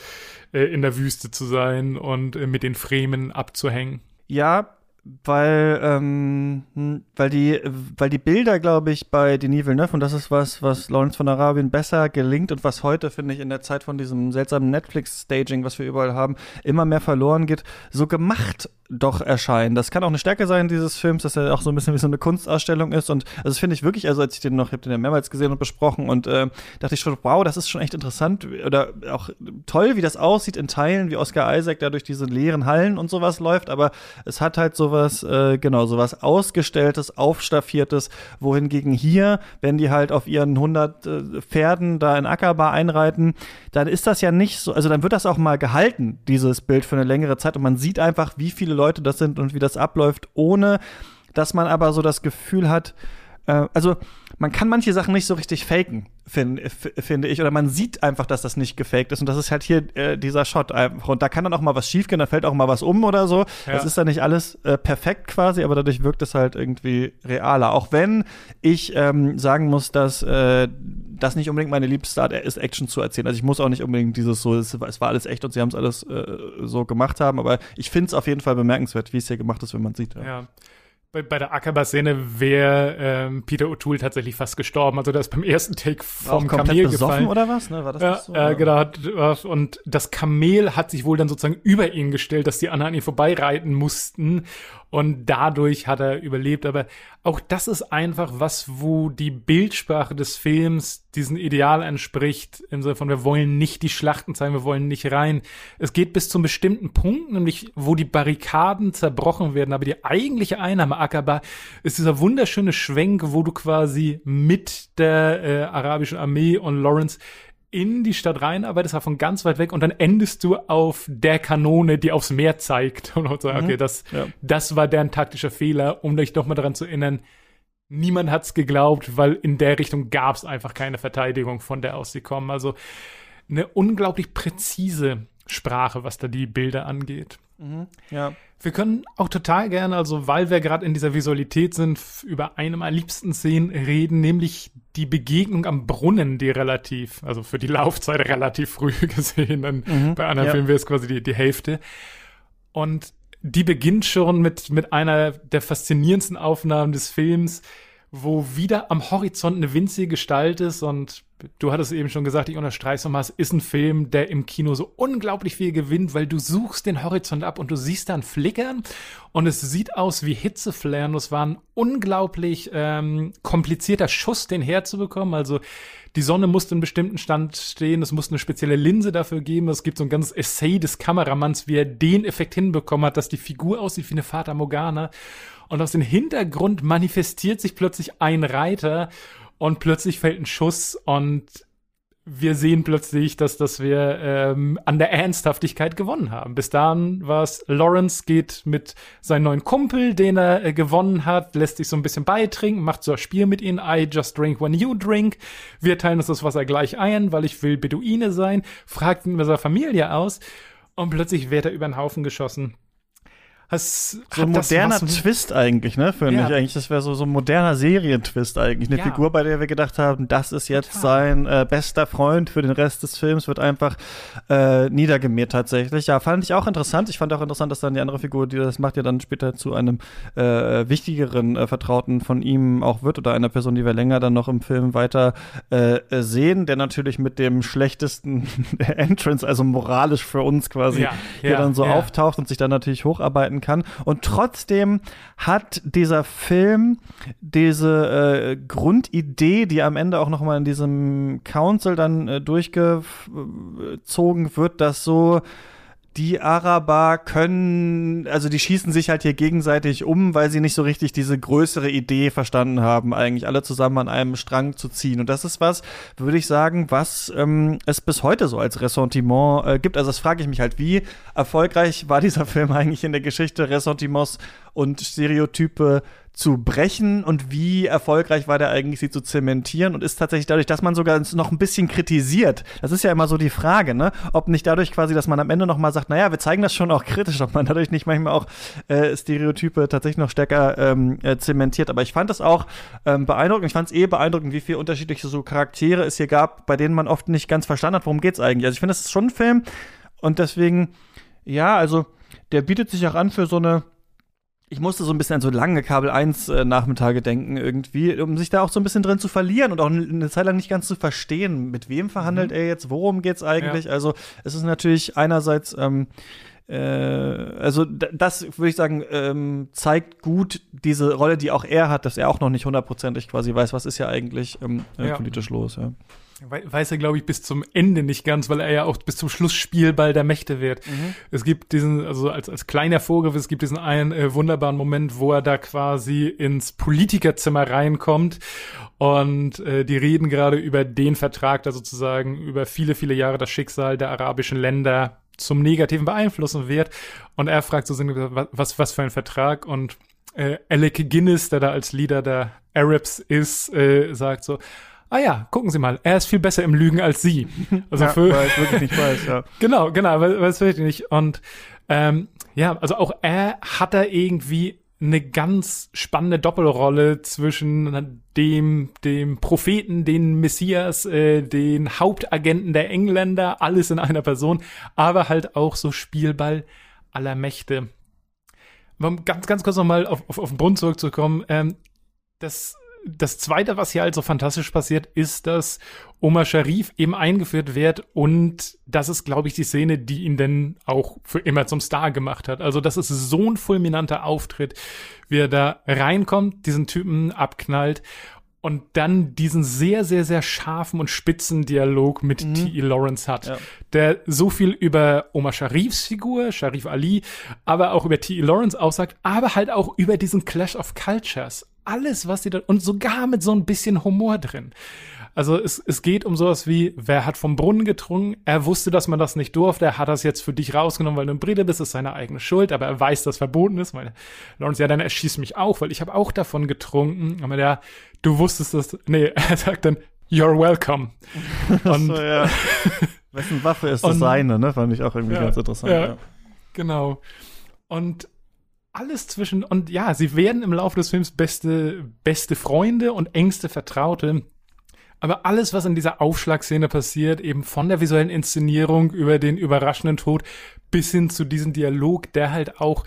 äh, in der Wüste zu sein und äh, mit den Fremen abzuhängen. Ja, weil, ähm, hm, weil die, weil die Bilder, glaube ich, bei Denis Villeneuve, und das ist was, was Lawrence von Arabien besser gelingt und was heute, finde ich, in der Zeit von diesem seltsamen Netflix-Staging, was wir überall haben, immer mehr verloren geht, so gemacht doch erscheinen. Das kann auch eine Stärke sein dieses Films, dass er auch so ein bisschen wie so eine Kunstausstellung ist. Und also das finde ich wirklich, also als ich den noch, ich habe den ja mehrmals gesehen und besprochen und äh, dachte ich schon, wow, das ist schon echt interessant oder auch toll, wie das aussieht in Teilen, wie Oscar Isaac da durch diese leeren Hallen und sowas läuft. Aber es hat halt sowas, äh, genau, sowas ausgestelltes, aufstaffiertes, wohingegen hier, wenn die halt auf ihren 100 äh, Pferden da in Ackerbar einreiten, dann ist das ja nicht so, also dann wird das auch mal gehalten, dieses Bild für eine längere Zeit und man sieht einfach, wie viele Leute das sind und wie das abläuft, ohne dass man aber so das Gefühl hat, äh, also man kann manche Sachen nicht so richtig faken, find, finde ich. Oder man sieht einfach, dass das nicht gefaked ist. Und das ist halt hier äh, dieser Shot einfach. Und da kann dann auch mal was schiefgehen, da fällt auch mal was um oder so. Ja. Das ist dann nicht alles äh, perfekt quasi, aber dadurch wirkt es halt irgendwie realer. Auch wenn ich ähm, sagen muss, dass äh, das nicht unbedingt meine liebste Art ist, Action zu erzählen. Also ich muss auch nicht unbedingt dieses so, es, es war alles echt und sie haben es alles äh, so gemacht haben, aber ich finde es auf jeden Fall bemerkenswert, wie es hier gemacht ist, wenn man sieht. Ja. ja bei, bei der Ackerbar-Szene wäre ähm, Peter O'Toole tatsächlich fast gestorben. Also der ist beim ersten Take vom Kamel gefallen. oder was? Ne? War das ja, so? Äh, genau. Und das Kamel hat sich wohl dann sozusagen über ihn gestellt, dass die anderen an ihn vorbeireiten mussten und dadurch hat er überlebt. Aber auch das ist einfach was, wo die Bildsprache des Films diesen Ideal entspricht, im Sinne von, wir wollen nicht die Schlachten zeigen, wir wollen nicht rein. Es geht bis zum bestimmten Punkt, nämlich wo die Barrikaden zerbrochen werden, aber die eigentliche Einnahme Akaba ist dieser wunderschöne Schwenk, wo du quasi mit der äh, arabischen Armee und Lawrence in die Stadt rein, aber das war von ganz weit weg und dann endest du auf der Kanone, die aufs Meer zeigt und so, mhm. okay, das, ja. das war deren taktischer Fehler, um dich doch mal daran zu erinnern, niemand hat's geglaubt, weil in der Richtung gab's einfach keine Verteidigung, von der aus sie kommen. Also eine unglaublich präzise Sprache, was da die Bilder angeht. Mhm. Ja. Wir können auch total gerne, also weil wir gerade in dieser Visualität sind, über eine meiner liebsten Szenen reden, nämlich die Begegnung am Brunnen, die relativ, also für die Laufzeit relativ früh gesehen, dann mhm. bei anderen ja. Filmen wäre es quasi die, die Hälfte. Und die beginnt schon mit, mit einer der faszinierendsten Aufnahmen des Films, wo wieder am Horizont eine winzige Gestalt ist und du hattest eben schon gesagt, ich unterstreiche nochmal, es ist ein Film, der im Kino so unglaublich viel gewinnt, weil du suchst den Horizont ab und du siehst dann Flickern und es sieht aus wie Hitzeflare es war ein unglaublich ähm, komplizierter Schuss, den herzubekommen. Also die Sonne musste in bestimmten Stand stehen, es musste eine spezielle Linse dafür geben. Es gibt so ein ganzes Essay des Kameramanns, wie er den Effekt hinbekommen hat, dass die Figur aussieht wie eine Fata Morgana. Und aus dem Hintergrund manifestiert sich plötzlich ein Reiter und plötzlich fällt ein Schuss und wir sehen plötzlich, dass, dass wir ähm, an der Ernsthaftigkeit gewonnen haben. Bis dahin war es, Lawrence geht mit seinem neuen Kumpel, den er äh, gewonnen hat, lässt sich so ein bisschen beitrinken, macht so ein Spiel mit ihnen, I just drink when you drink. Wir teilen uns das Wasser gleich ein, weil ich will Beduine sein, fragt ihn mit seiner Familie aus. Und plötzlich wird er über den Haufen geschossen Hast, so ein moderner Twist eigentlich, ne? Finde ja. ich eigentlich. Das wäre so, so ein moderner Serientwist eigentlich. Eine ja. Figur, bei der wir gedacht haben, das ist jetzt Total. sein äh, bester Freund für den Rest des Films, wird einfach äh, niedergemäht tatsächlich. Ja, fand ich auch interessant. Ich fand auch interessant, dass dann die andere Figur, die das macht, ja dann später zu einem äh, wichtigeren äh, Vertrauten von ihm auch wird oder einer Person, die wir länger dann noch im Film weiter äh, sehen, der natürlich mit dem schlechtesten Entrance, also moralisch für uns quasi, ja, hier dann so auftaucht und sich dann natürlich hocharbeiten kann. Und trotzdem hat dieser Film diese äh, Grundidee, die am Ende auch noch mal in diesem Council dann äh, durchgezogen wird, dass so die Araber können, also die schießen sich halt hier gegenseitig um, weil sie nicht so richtig diese größere Idee verstanden haben, eigentlich alle zusammen an einem Strang zu ziehen. Und das ist was, würde ich sagen, was ähm, es bis heute so als Ressentiment äh, gibt. Also das frage ich mich halt, wie erfolgreich war dieser Film eigentlich in der Geschichte, Ressentiments und Stereotype zu brechen und wie erfolgreich war der eigentlich, sie zu zementieren und ist tatsächlich dadurch, dass man sogar noch ein bisschen kritisiert. Das ist ja immer so die Frage, ne? Ob nicht dadurch quasi, dass man am Ende noch mal sagt, naja, wir zeigen das schon auch kritisch, ob man dadurch nicht manchmal auch äh, Stereotype tatsächlich noch stärker ähm, äh, zementiert. Aber ich fand das auch ähm, beeindruckend. Ich fand es eh beeindruckend, wie viele unterschiedliche so Charaktere es hier gab, bei denen man oft nicht ganz verstanden hat, worum geht's eigentlich. Also ich finde, das ist schon ein Film und deswegen, ja, also der bietet sich auch an für so eine ich musste so ein bisschen an so lange Kabel 1 äh, Nachmittage denken irgendwie, um sich da auch so ein bisschen drin zu verlieren und auch eine Zeit lang nicht ganz zu verstehen, mit wem verhandelt mhm. er jetzt, worum geht's eigentlich. Ja. Also es ist natürlich einerseits ähm, äh, also das würde ich sagen, ähm, zeigt gut diese Rolle, die auch er hat, dass er auch noch nicht hundertprozentig quasi weiß, was ist ja eigentlich ähm, äh, ja. politisch los. Ja. Weiß er, glaube ich, bis zum Ende nicht ganz, weil er ja auch bis zum Schluss Spielball der Mächte wird. Mhm. Es gibt diesen, also als, als kleiner Vorgriff, es gibt diesen einen äh, wunderbaren Moment, wo er da quasi ins Politikerzimmer reinkommt und äh, die reden gerade über den Vertrag, der sozusagen über viele, viele Jahre das Schicksal der arabischen Länder zum Negativen beeinflussen wird. Und er fragt so was, was für ein Vertrag? Und äh, Alec Guinness, der da als Leader der Arabs ist, äh, sagt so, ah ja, gucken Sie mal, er ist viel besser im Lügen als Sie. Also ja, für, weil es wirklich nicht weiß, ja. genau, genau, weil, weil es wirklich nicht. Und ähm, ja, also auch er hat da irgendwie eine ganz spannende Doppelrolle zwischen dem, dem Propheten, den Messias, äh, den Hauptagenten der Engländer, alles in einer Person, aber halt auch so Spielball aller Mächte. Um ganz, ganz kurz nochmal auf, auf, auf den Bund zurückzukommen, ähm, das das zweite, was hier halt so fantastisch passiert, ist, dass Omar Sharif eben eingeführt wird und das ist, glaube ich, die Szene, die ihn denn auch für immer zum Star gemacht hat. Also das ist so ein fulminanter Auftritt, wie er da reinkommt, diesen Typen abknallt und dann diesen sehr, sehr, sehr scharfen und spitzen Dialog mit mhm. T.E. Lawrence hat, ja. der so viel über Omar Sharifs Figur, Sharif Ali, aber auch über T.E. Lawrence aussagt, aber halt auch über diesen Clash of Cultures alles, was sie da, und sogar mit so ein bisschen Humor drin. Also es, es geht um sowas wie, wer hat vom Brunnen getrunken? Er wusste, dass man das nicht durfte. Er hat das jetzt für dich rausgenommen, weil du ein Brite bist. Das ist seine eigene Schuld. Aber er weiß, dass verboten ist. Weil Lawrence, ja, dann erschießt mich auch, weil ich habe auch davon getrunken. Aber der, du wusstest das. Nee, er sagt dann, you're welcome. Und, so, ja. Wessen Waffe ist das und, seine, ne? Fand ich auch irgendwie ja, ganz interessant. Ja, ja. Genau. Und alles zwischen und ja, sie werden im Laufe des Films beste beste Freunde und engste Vertraute. Aber alles, was in dieser Aufschlagszene passiert, eben von der visuellen Inszenierung über den überraschenden Tod bis hin zu diesem Dialog, der halt auch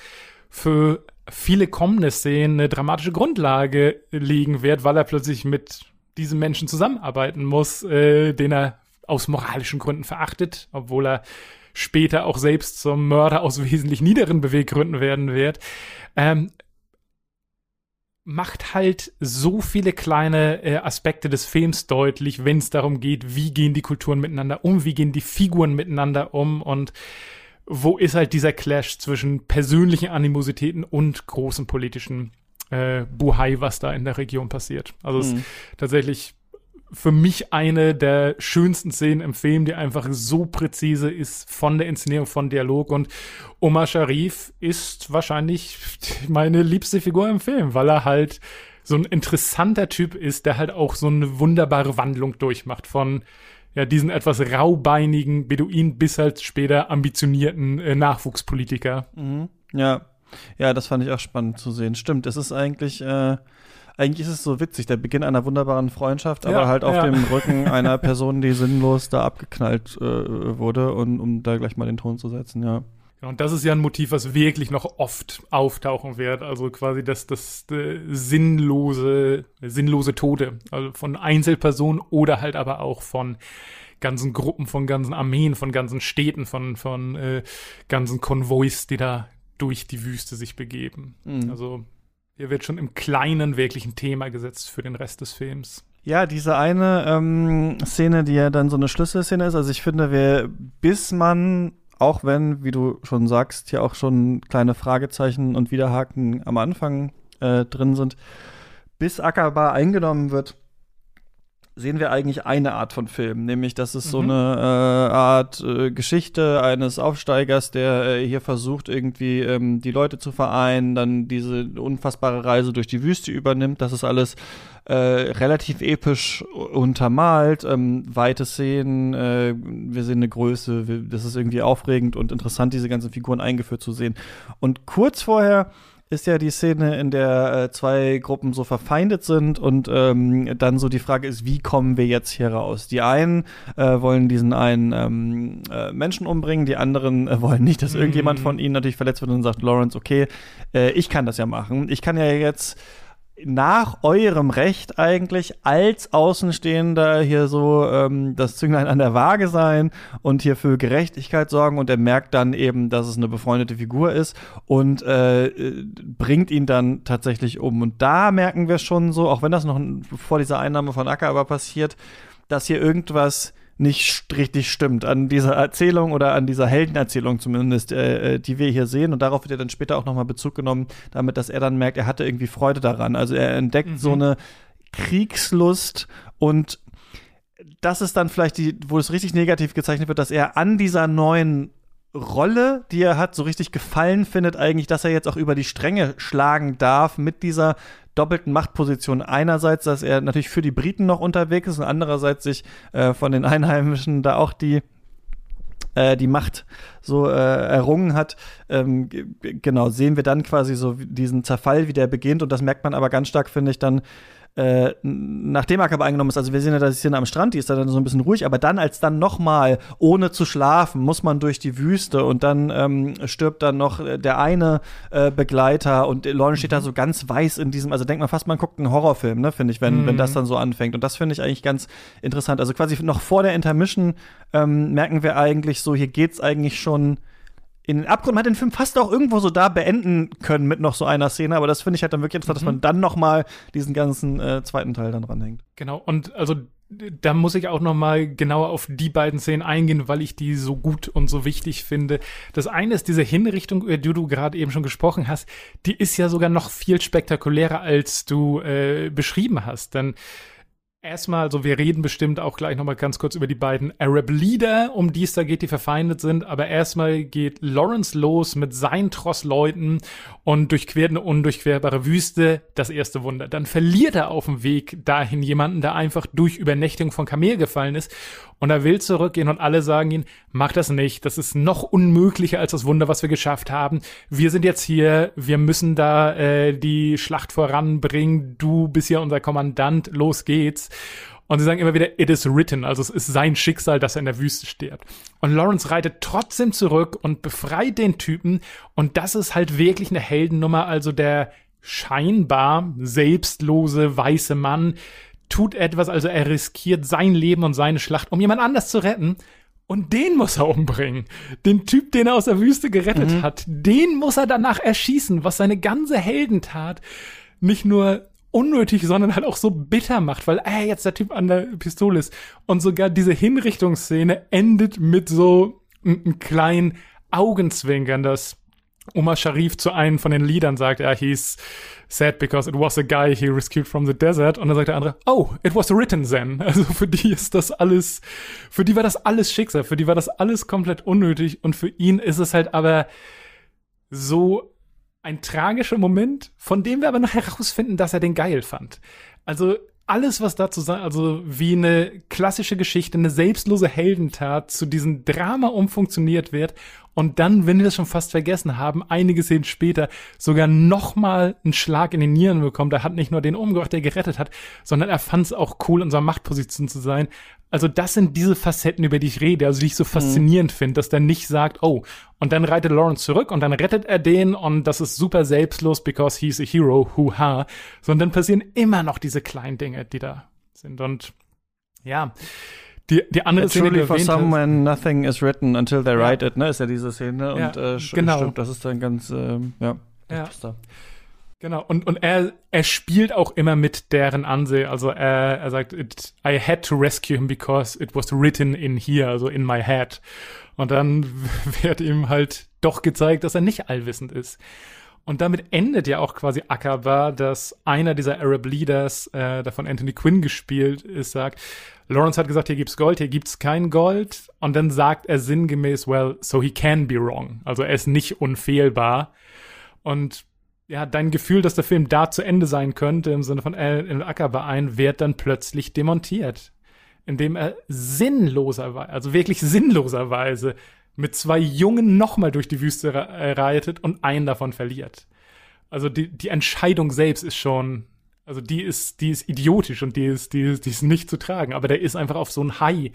für viele kommende Szenen eine dramatische Grundlage legen wird, weil er plötzlich mit diesem Menschen zusammenarbeiten muss, äh, den er aus moralischen Gründen verachtet, obwohl er später auch selbst zum Mörder aus wesentlich niederen Beweggründen werden wird, ähm, macht halt so viele kleine äh, Aspekte des Films deutlich, wenn es darum geht, wie gehen die Kulturen miteinander um, wie gehen die Figuren miteinander um und wo ist halt dieser Clash zwischen persönlichen Animositäten und großen politischen äh, Buhai, was da in der Region passiert. Also mhm. es ist tatsächlich für mich eine der schönsten Szenen im Film, die einfach so präzise ist von der Inszenierung, von Dialog. Und Omar Sharif ist wahrscheinlich meine liebste Figur im Film, weil er halt so ein interessanter Typ ist, der halt auch so eine wunderbare Wandlung durchmacht von ja, diesen etwas raubeinigen Beduin bis halt später ambitionierten äh, Nachwuchspolitiker. Mhm. Ja. Ja, das fand ich auch spannend zu sehen. Stimmt, es ist eigentlich äh eigentlich ist es so witzig, der Beginn einer wunderbaren Freundschaft, aber ja, halt auf ja. dem Rücken einer Person, die sinnlos da abgeknallt äh, wurde und um da gleich mal den Ton zu setzen, ja. Und das ist ja ein Motiv, was wirklich noch oft auftauchen wird. Also quasi das, das, das äh, sinnlose, sinnlose Tode. Also von Einzelpersonen oder halt aber auch von ganzen Gruppen, von ganzen Armeen, von ganzen Städten, von, von äh, ganzen Konvois, die da durch die Wüste sich begeben. Mhm. Also hier wird schon im Kleinen wirklich ein Thema gesetzt für den Rest des Films. Ja, diese eine ähm, Szene, die ja dann so eine Schlüsselszene ist. Also ich finde, wir, bis man, auch wenn, wie du schon sagst, hier auch schon kleine Fragezeichen und Widerhaken am Anfang äh, drin sind, bis Akaba eingenommen wird, sehen wir eigentlich eine Art von Film, nämlich dass es mhm. so eine äh, Art äh, Geschichte eines Aufsteigers, der äh, hier versucht, irgendwie ähm, die Leute zu vereinen, dann diese unfassbare Reise durch die Wüste übernimmt. Das ist alles äh, relativ episch untermalt, ähm, weite Szenen, äh, wir sehen eine Größe, wir, das ist irgendwie aufregend und interessant, diese ganzen Figuren eingeführt zu sehen. Und kurz vorher ist ja die Szene, in der äh, zwei Gruppen so verfeindet sind und ähm, dann so die Frage ist, wie kommen wir jetzt hier raus? Die einen äh, wollen diesen einen ähm, äh, Menschen umbringen, die anderen äh, wollen nicht, dass irgendjemand mhm. von ihnen natürlich verletzt wird und sagt Lawrence, okay, äh, ich kann das ja machen. Ich kann ja jetzt nach eurem Recht eigentlich als Außenstehender hier so ähm, das Zünglein an der Waage sein und hier für Gerechtigkeit sorgen und er merkt dann eben, dass es eine befreundete Figur ist und äh, bringt ihn dann tatsächlich um. Und da merken wir schon so, auch wenn das noch vor dieser Einnahme von Acker aber passiert, dass hier irgendwas nicht richtig stimmt an dieser Erzählung oder an dieser Heldenerzählung zumindest, äh, äh, die wir hier sehen. Und darauf wird ja dann später auch nochmal Bezug genommen, damit, dass er dann merkt, er hatte irgendwie Freude daran. Also er entdeckt mhm. so eine Kriegslust und das ist dann vielleicht die, wo es richtig negativ gezeichnet wird, dass er an dieser neuen Rolle, die er hat, so richtig gefallen findet, eigentlich, dass er jetzt auch über die Stränge schlagen darf mit dieser doppelten Machtposition. Einerseits, dass er natürlich für die Briten noch unterwegs ist und andererseits sich äh, von den Einheimischen da auch die äh, die Macht so äh, errungen hat, ähm, genau, sehen wir dann quasi so diesen Zerfall, wie der beginnt. Und das merkt man aber ganz stark, finde ich, dann äh, nachdem Akaba eingenommen ist, also wir sehen ja, dass die Szene am Strand, die ist dann so ein bisschen ruhig, aber dann, als dann nochmal, ohne zu schlafen, muss man durch die Wüste und dann ähm, stirbt dann noch der eine äh, Begleiter und Lauren steht da so ganz weiß in diesem, also denkt man fast, man guckt einen Horrorfilm, ne, finde ich, wenn, mhm. wenn das dann so anfängt. Und das finde ich eigentlich ganz interessant. Also quasi noch vor der Intermission ähm, merken wir eigentlich so, hier geht's eigentlich schon in den Abgrund. Man hat den Film fast auch irgendwo so da beenden können mit noch so einer Szene, aber das finde ich halt dann wirklich interessant, mhm. dass man dann noch mal diesen ganzen äh, zweiten Teil dann dranhängt. Genau, und also da muss ich auch noch mal genauer auf die beiden Szenen eingehen, weil ich die so gut und so wichtig finde. Das eine ist diese Hinrichtung, über die du gerade eben schon gesprochen hast, die ist ja sogar noch viel spektakulärer, als du äh, beschrieben hast, denn Erstmal, also wir reden bestimmt auch gleich nochmal ganz kurz über die beiden Arab Leader, um die es da geht, die verfeindet sind. Aber erstmal geht Lawrence los mit seinen Trossleuten und durchquert eine undurchquerbare Wüste, das erste Wunder. Dann verliert er auf dem Weg dahin jemanden, der einfach durch Übernächtigung von Kamel gefallen ist. Und er will zurückgehen und alle sagen ihm, mach das nicht. Das ist noch unmöglicher als das Wunder, was wir geschafft haben. Wir sind jetzt hier, wir müssen da äh, die Schlacht voranbringen. Du bist ja unser Kommandant, los geht's. Und sie sagen immer wieder, it is written, also es ist sein Schicksal, dass er in der Wüste stirbt. Und Lawrence reitet trotzdem zurück und befreit den Typen. Und das ist halt wirklich eine Heldennummer, also der scheinbar selbstlose weiße Mann tut etwas, also er riskiert sein Leben und seine Schlacht, um jemand anders zu retten. Und den muss er umbringen. Den Typ, den er aus der Wüste gerettet mhm. hat, den muss er danach erschießen, was seine ganze Heldentat nicht nur unnötig, sondern halt auch so bitter macht, weil, ey, jetzt der Typ an der Pistole ist. Und sogar diese Hinrichtungsszene endet mit so einem kleinen Augenzwinkern, dass Omar Sharif zu einem von den Liedern sagt, ja, he's sad because it was a guy he rescued from the desert. Und dann sagt der andere, oh, it was written then. Also für die ist das alles, für die war das alles Schicksal, für die war das alles komplett unnötig und für ihn ist es halt aber so ein tragischer Moment, von dem wir aber noch herausfinden, dass er den geil fand. Also alles, was dazu sagt, also wie eine klassische Geschichte, eine selbstlose Heldentat zu diesem Drama umfunktioniert wird und dann, wenn wir das schon fast vergessen haben, einige Szenen später sogar nochmal einen Schlag in den Nieren bekommt. Er hat nicht nur den umgebracht, der gerettet hat, sondern er fand es auch cool, in seiner Machtposition zu sein. Also das sind diese Facetten, über die ich rede, also die ich so mhm. faszinierend mhm. finde, dass der nicht sagt, oh, und dann reitet Lawrence zurück und dann rettet er den und das ist super selbstlos, because he's a hero, huha. Sondern passieren immer noch diese kleinen Dinge, die da sind und ja, die, die andere Szene, die for someone nothing is written until they write it, ne, ist ja diese Szene. Ja, und äh, genau. stimmt, das ist dann ganz, ähm, ja, ja. Genau, und, und er, er spielt auch immer mit deren Ansehen. Also er, er sagt, it, I had to rescue him because it was written in here, also in my head. Und dann wird ihm halt doch gezeigt, dass er nicht allwissend ist. Und damit endet ja auch quasi Akaba, dass einer dieser Arab Leaders, äh, davon Anthony Quinn gespielt ist, sagt, Lawrence hat gesagt, hier gibt's Gold, hier gibt's kein Gold. Und dann sagt er sinngemäß, well, so he can be wrong. Also er ist nicht unfehlbar. Und ja, dein Gefühl, dass der Film da zu Ende sein könnte, im Sinne von El Akaba ein, wird dann plötzlich demontiert. Indem er sinnloserweise, also wirklich sinnloserweise mit zwei Jungen nochmal durch die Wüste reitet und einen davon verliert. Also die, die Entscheidung selbst ist schon, also die ist, die ist idiotisch und die ist, die ist, die ist nicht zu tragen. Aber der ist einfach auf so ein High,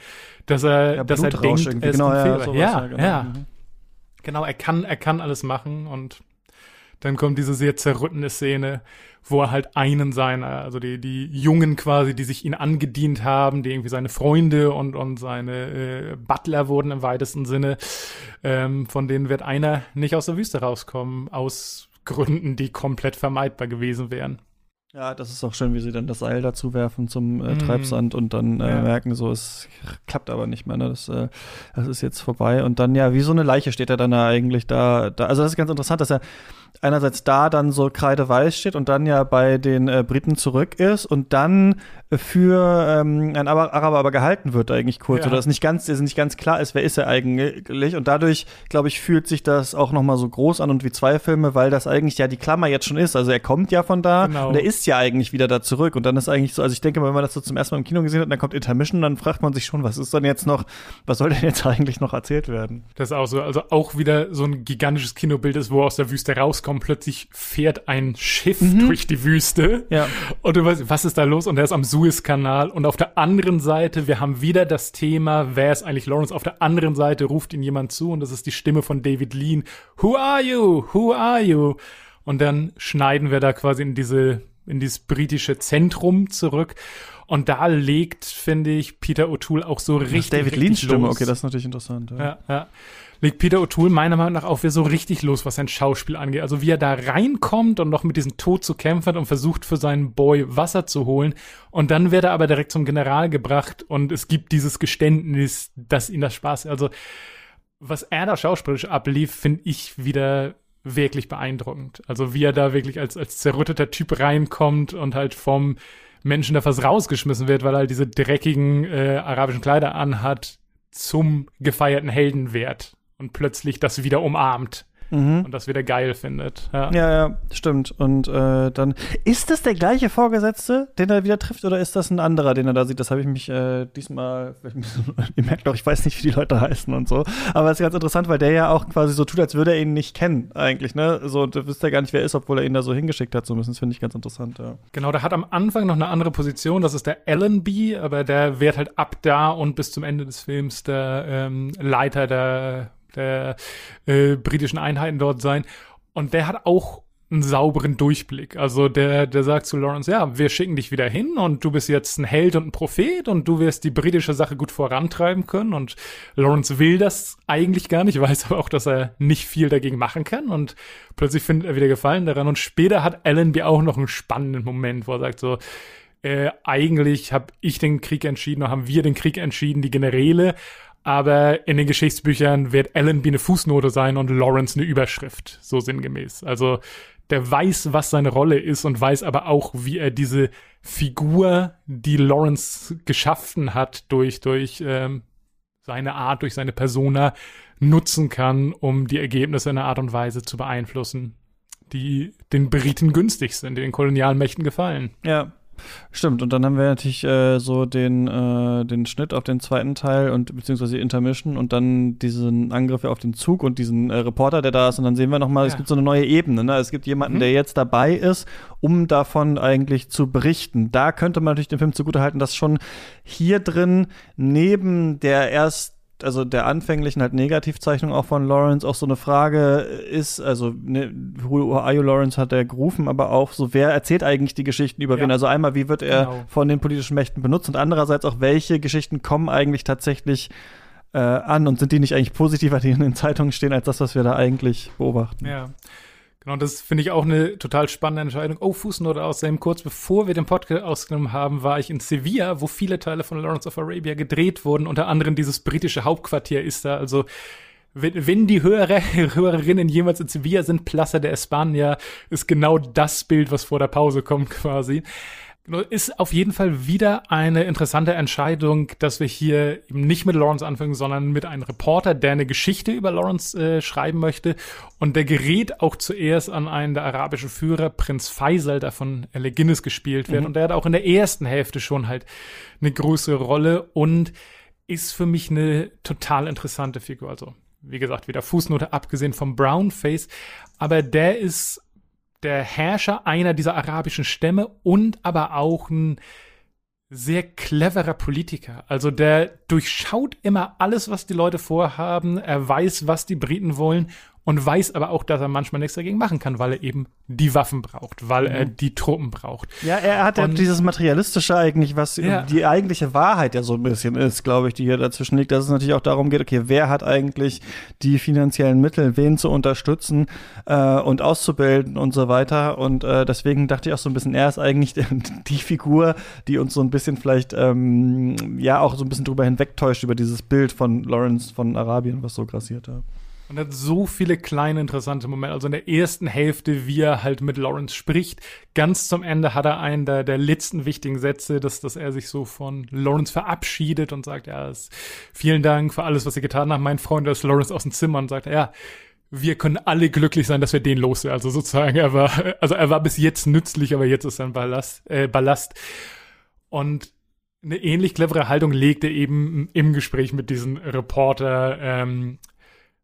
dass er, ja, dass er denkt, er ist genau, ja, ja, ja, genau. Mhm. genau, er kann, er kann alles machen und Dann kommt diese sehr zerrüttende Szene, wo er halt einen seiner, also die, die Jungen quasi, die sich ihn angedient haben, die irgendwie seine Freunde und, und seine äh, Butler wurden im weitesten Sinne, ähm, von denen wird einer nicht aus der Wüste rauskommen, aus Gründen, die komplett vermeidbar gewesen wären. Ja, das ist auch schön, wie sie dann das Seil dazu werfen zum äh, mm. Treibsand und dann äh, ja. merken, so, es klappt aber nicht mehr, ne? Das, äh, das ist jetzt vorbei. Und dann, ja, wie so eine Leiche steht er dann da eigentlich da, da. Also das ist ganz interessant, dass er einerseits da dann so kreideweiß steht und dann ja bei den äh, Briten zurück ist und dann für ähm, ein Araber aber gehalten wird eigentlich kurz. Ja. oder es nicht ganz es nicht ganz klar ist wer ist er eigentlich. Und dadurch glaube ich fühlt sich das auch noch mal so groß an und wie zwei Filme weil das eigentlich ja die Klammer jetzt schon ist. Also er kommt ja von da genau. und er ist ja eigentlich wieder da zurück. Und dann ist eigentlich so also ich denke wenn man das so zum ersten Mal im Kino gesehen hat und dann kommt Intermission dann fragt man sich schon was ist dann jetzt noch was soll denn jetzt eigentlich noch erzählt werden? Das ist auch so also auch wieder so ein gigantisches Kinobild ist wo aus der Wüste rauskommt plötzlich fährt ein Schiff mhm. durch die Wüste ja. und du weißt was ist da los und er ist am Suezkanal und auf der anderen Seite, wir haben wieder das Thema, wer ist eigentlich Lawrence? Auf der anderen Seite ruft ihn jemand zu und das ist die Stimme von David Lean. Who are you? Who are you? Und dann schneiden wir da quasi in diese, in dieses britische Zentrum zurück. Und da legt, finde ich, Peter O'Toole auch so richtig. Das David Leans Stimme, okay, das ist natürlich interessant. Ja, ja. ja legt Peter O'Toole meiner Meinung nach auch wieder so richtig los, was sein Schauspiel angeht. Also wie er da reinkommt und noch mit diesem Tod zu kämpfen hat und versucht für seinen Boy Wasser zu holen. Und dann wird er aber direkt zum General gebracht und es gibt dieses Geständnis, dass ihn das Spaß, also was er da schauspielerisch ablief, finde ich wieder wirklich beeindruckend. Also wie er da wirklich als, als zerrütteter Typ reinkommt und halt vom Menschen da fast rausgeschmissen wird, weil er halt diese dreckigen äh, arabischen Kleider anhat, zum gefeierten Helden wird und plötzlich das wieder umarmt. Mhm. und das wieder geil findet. Ja, ja, ja stimmt. Und äh, dann ist das der gleiche Vorgesetzte, den er wieder trifft, oder ist das ein anderer, den er da sieht? Das habe ich mich äh, diesmal, ihr merkt doch, ich weiß nicht, wie die Leute heißen und so. Aber es ist ganz interessant, weil der ja auch quasi so tut, als würde er ihn nicht kennen, eigentlich, ne? So, du wisst ja gar nicht, wer er ist, obwohl er ihn da so hingeschickt hat, so müssen. Das finde ich ganz interessant, ja. Genau, der hat am Anfang noch eine andere Position, das ist der Allenby, aber der wird halt ab da und bis zum Ende des Films der ähm, Leiter der der äh, britischen Einheiten dort sein. Und der hat auch einen sauberen Durchblick. Also der, der sagt zu Lawrence, ja, wir schicken dich wieder hin und du bist jetzt ein Held und ein Prophet und du wirst die britische Sache gut vorantreiben können. Und Lawrence will das eigentlich gar nicht, weiß aber auch, dass er nicht viel dagegen machen kann und plötzlich findet er wieder Gefallen daran. Und später hat Allenby auch noch einen spannenden Moment, wo er sagt so, äh, eigentlich habe ich den Krieg entschieden oder haben wir den Krieg entschieden, die Generäle aber in den Geschichtsbüchern wird Allenby eine Fußnote sein und Lawrence eine Überschrift, so sinngemäß. Also der weiß, was seine Rolle ist und weiß aber auch, wie er diese Figur, die Lawrence geschaffen hat durch, durch ähm, seine Art, durch seine Persona, nutzen kann, um die Ergebnisse in einer Art und Weise zu beeinflussen, die den Briten günstig sind, die den Kolonialmächten gefallen. Ja, Stimmt, und dann haben wir natürlich äh, so den, äh, den Schnitt auf den zweiten Teil und beziehungsweise die Intermission und dann diesen Angriff auf den Zug und diesen äh, Reporter, der da ist. Und dann sehen wir nochmal, ja. es gibt so eine neue Ebene. Ne? Es gibt jemanden, mhm. der jetzt dabei ist, um davon eigentlich zu berichten. Da könnte man natürlich dem Film zugutehalten, dass schon hier drin neben der erst also der anfänglichen halt Negativzeichnung auch von Lawrence auch so eine Frage ist, also ne, Who are you Lawrence hat er gerufen, aber auch so, wer erzählt eigentlich die Geschichten über ja. wen? Also einmal, wie wird er genau. von den politischen Mächten benutzt und andererseits auch, welche Geschichten kommen eigentlich tatsächlich äh, an und sind die nicht eigentlich positiver, die in den Zeitungen stehen, als das, was wir da eigentlich beobachten? Ja. Genau, das finde ich auch eine total spannende Entscheidung. Oh, Fußnote außerdem, kurz bevor wir den Podcast ausgenommen haben, war ich in Sevilla, wo viele Teile von Lawrence of Arabia gedreht wurden. Unter anderem dieses britische Hauptquartier ist da. Also wenn, wenn die Hörer, Hörerinnen jemals in Sevilla sind, Plaza de España ist genau das Bild, was vor der Pause kommt quasi. Ist auf jeden Fall wieder eine interessante Entscheidung, dass wir hier eben nicht mit Lawrence anfangen, sondern mit einem Reporter, der eine Geschichte über Lawrence äh, schreiben möchte. Und der gerät auch zuerst an einen der arabischen Führer, Prinz Faisal, der von Alec Guinness gespielt wird. Mhm. Und der hat auch in der ersten Hälfte schon halt eine größere Rolle und ist für mich eine total interessante Figur. Also, wie gesagt, wieder Fußnote abgesehen vom Brownface. Aber der ist der Herrscher einer dieser arabischen Stämme und aber auch ein sehr cleverer Politiker. Also der durchschaut immer alles, was die Leute vorhaben. Er weiß, was die Briten wollen und weiß aber auch, dass er manchmal nichts dagegen machen kann, weil er eben die Waffen braucht, weil mhm. er die Truppen braucht. Ja, er hat ja dieses Materialistische eigentlich, was ja. die eigentliche Wahrheit ja so ein bisschen ist, glaube ich, die hier dazwischen liegt, dass es natürlich auch darum geht, okay, wer hat eigentlich die finanziellen Mittel, wen zu unterstützen äh, und auszubilden und so weiter. Und äh, deswegen dachte ich auch so ein bisschen, er ist eigentlich die Figur, die uns so ein bisschen vielleicht ähm, ja auch so ein bisschen drüber hinwegtäuscht über dieses Bild von Lawrence von Arabien, was so grassiert hat. Und hat so viele kleine interessante Momente. Also in der ersten Hälfte, wie er halt mit Lawrence spricht. Ganz zum Ende hat er einen der, der letzten wichtigen Sätze, dass, dass er sich so von Lawrence verabschiedet und sagt, ja, es, vielen Dank für alles, was ihr getan habt. Mein Freund ist Lawrence aus dem Zimmer und sagt, ja, wir können alle glücklich sein, dass wir den los. Also sozusagen, er war, also er war bis jetzt nützlich, aber jetzt ist er ein Ballast. Äh, Ballast. Und eine ähnlich clevere Haltung legt er eben im Gespräch mit diesem Reporter ähm,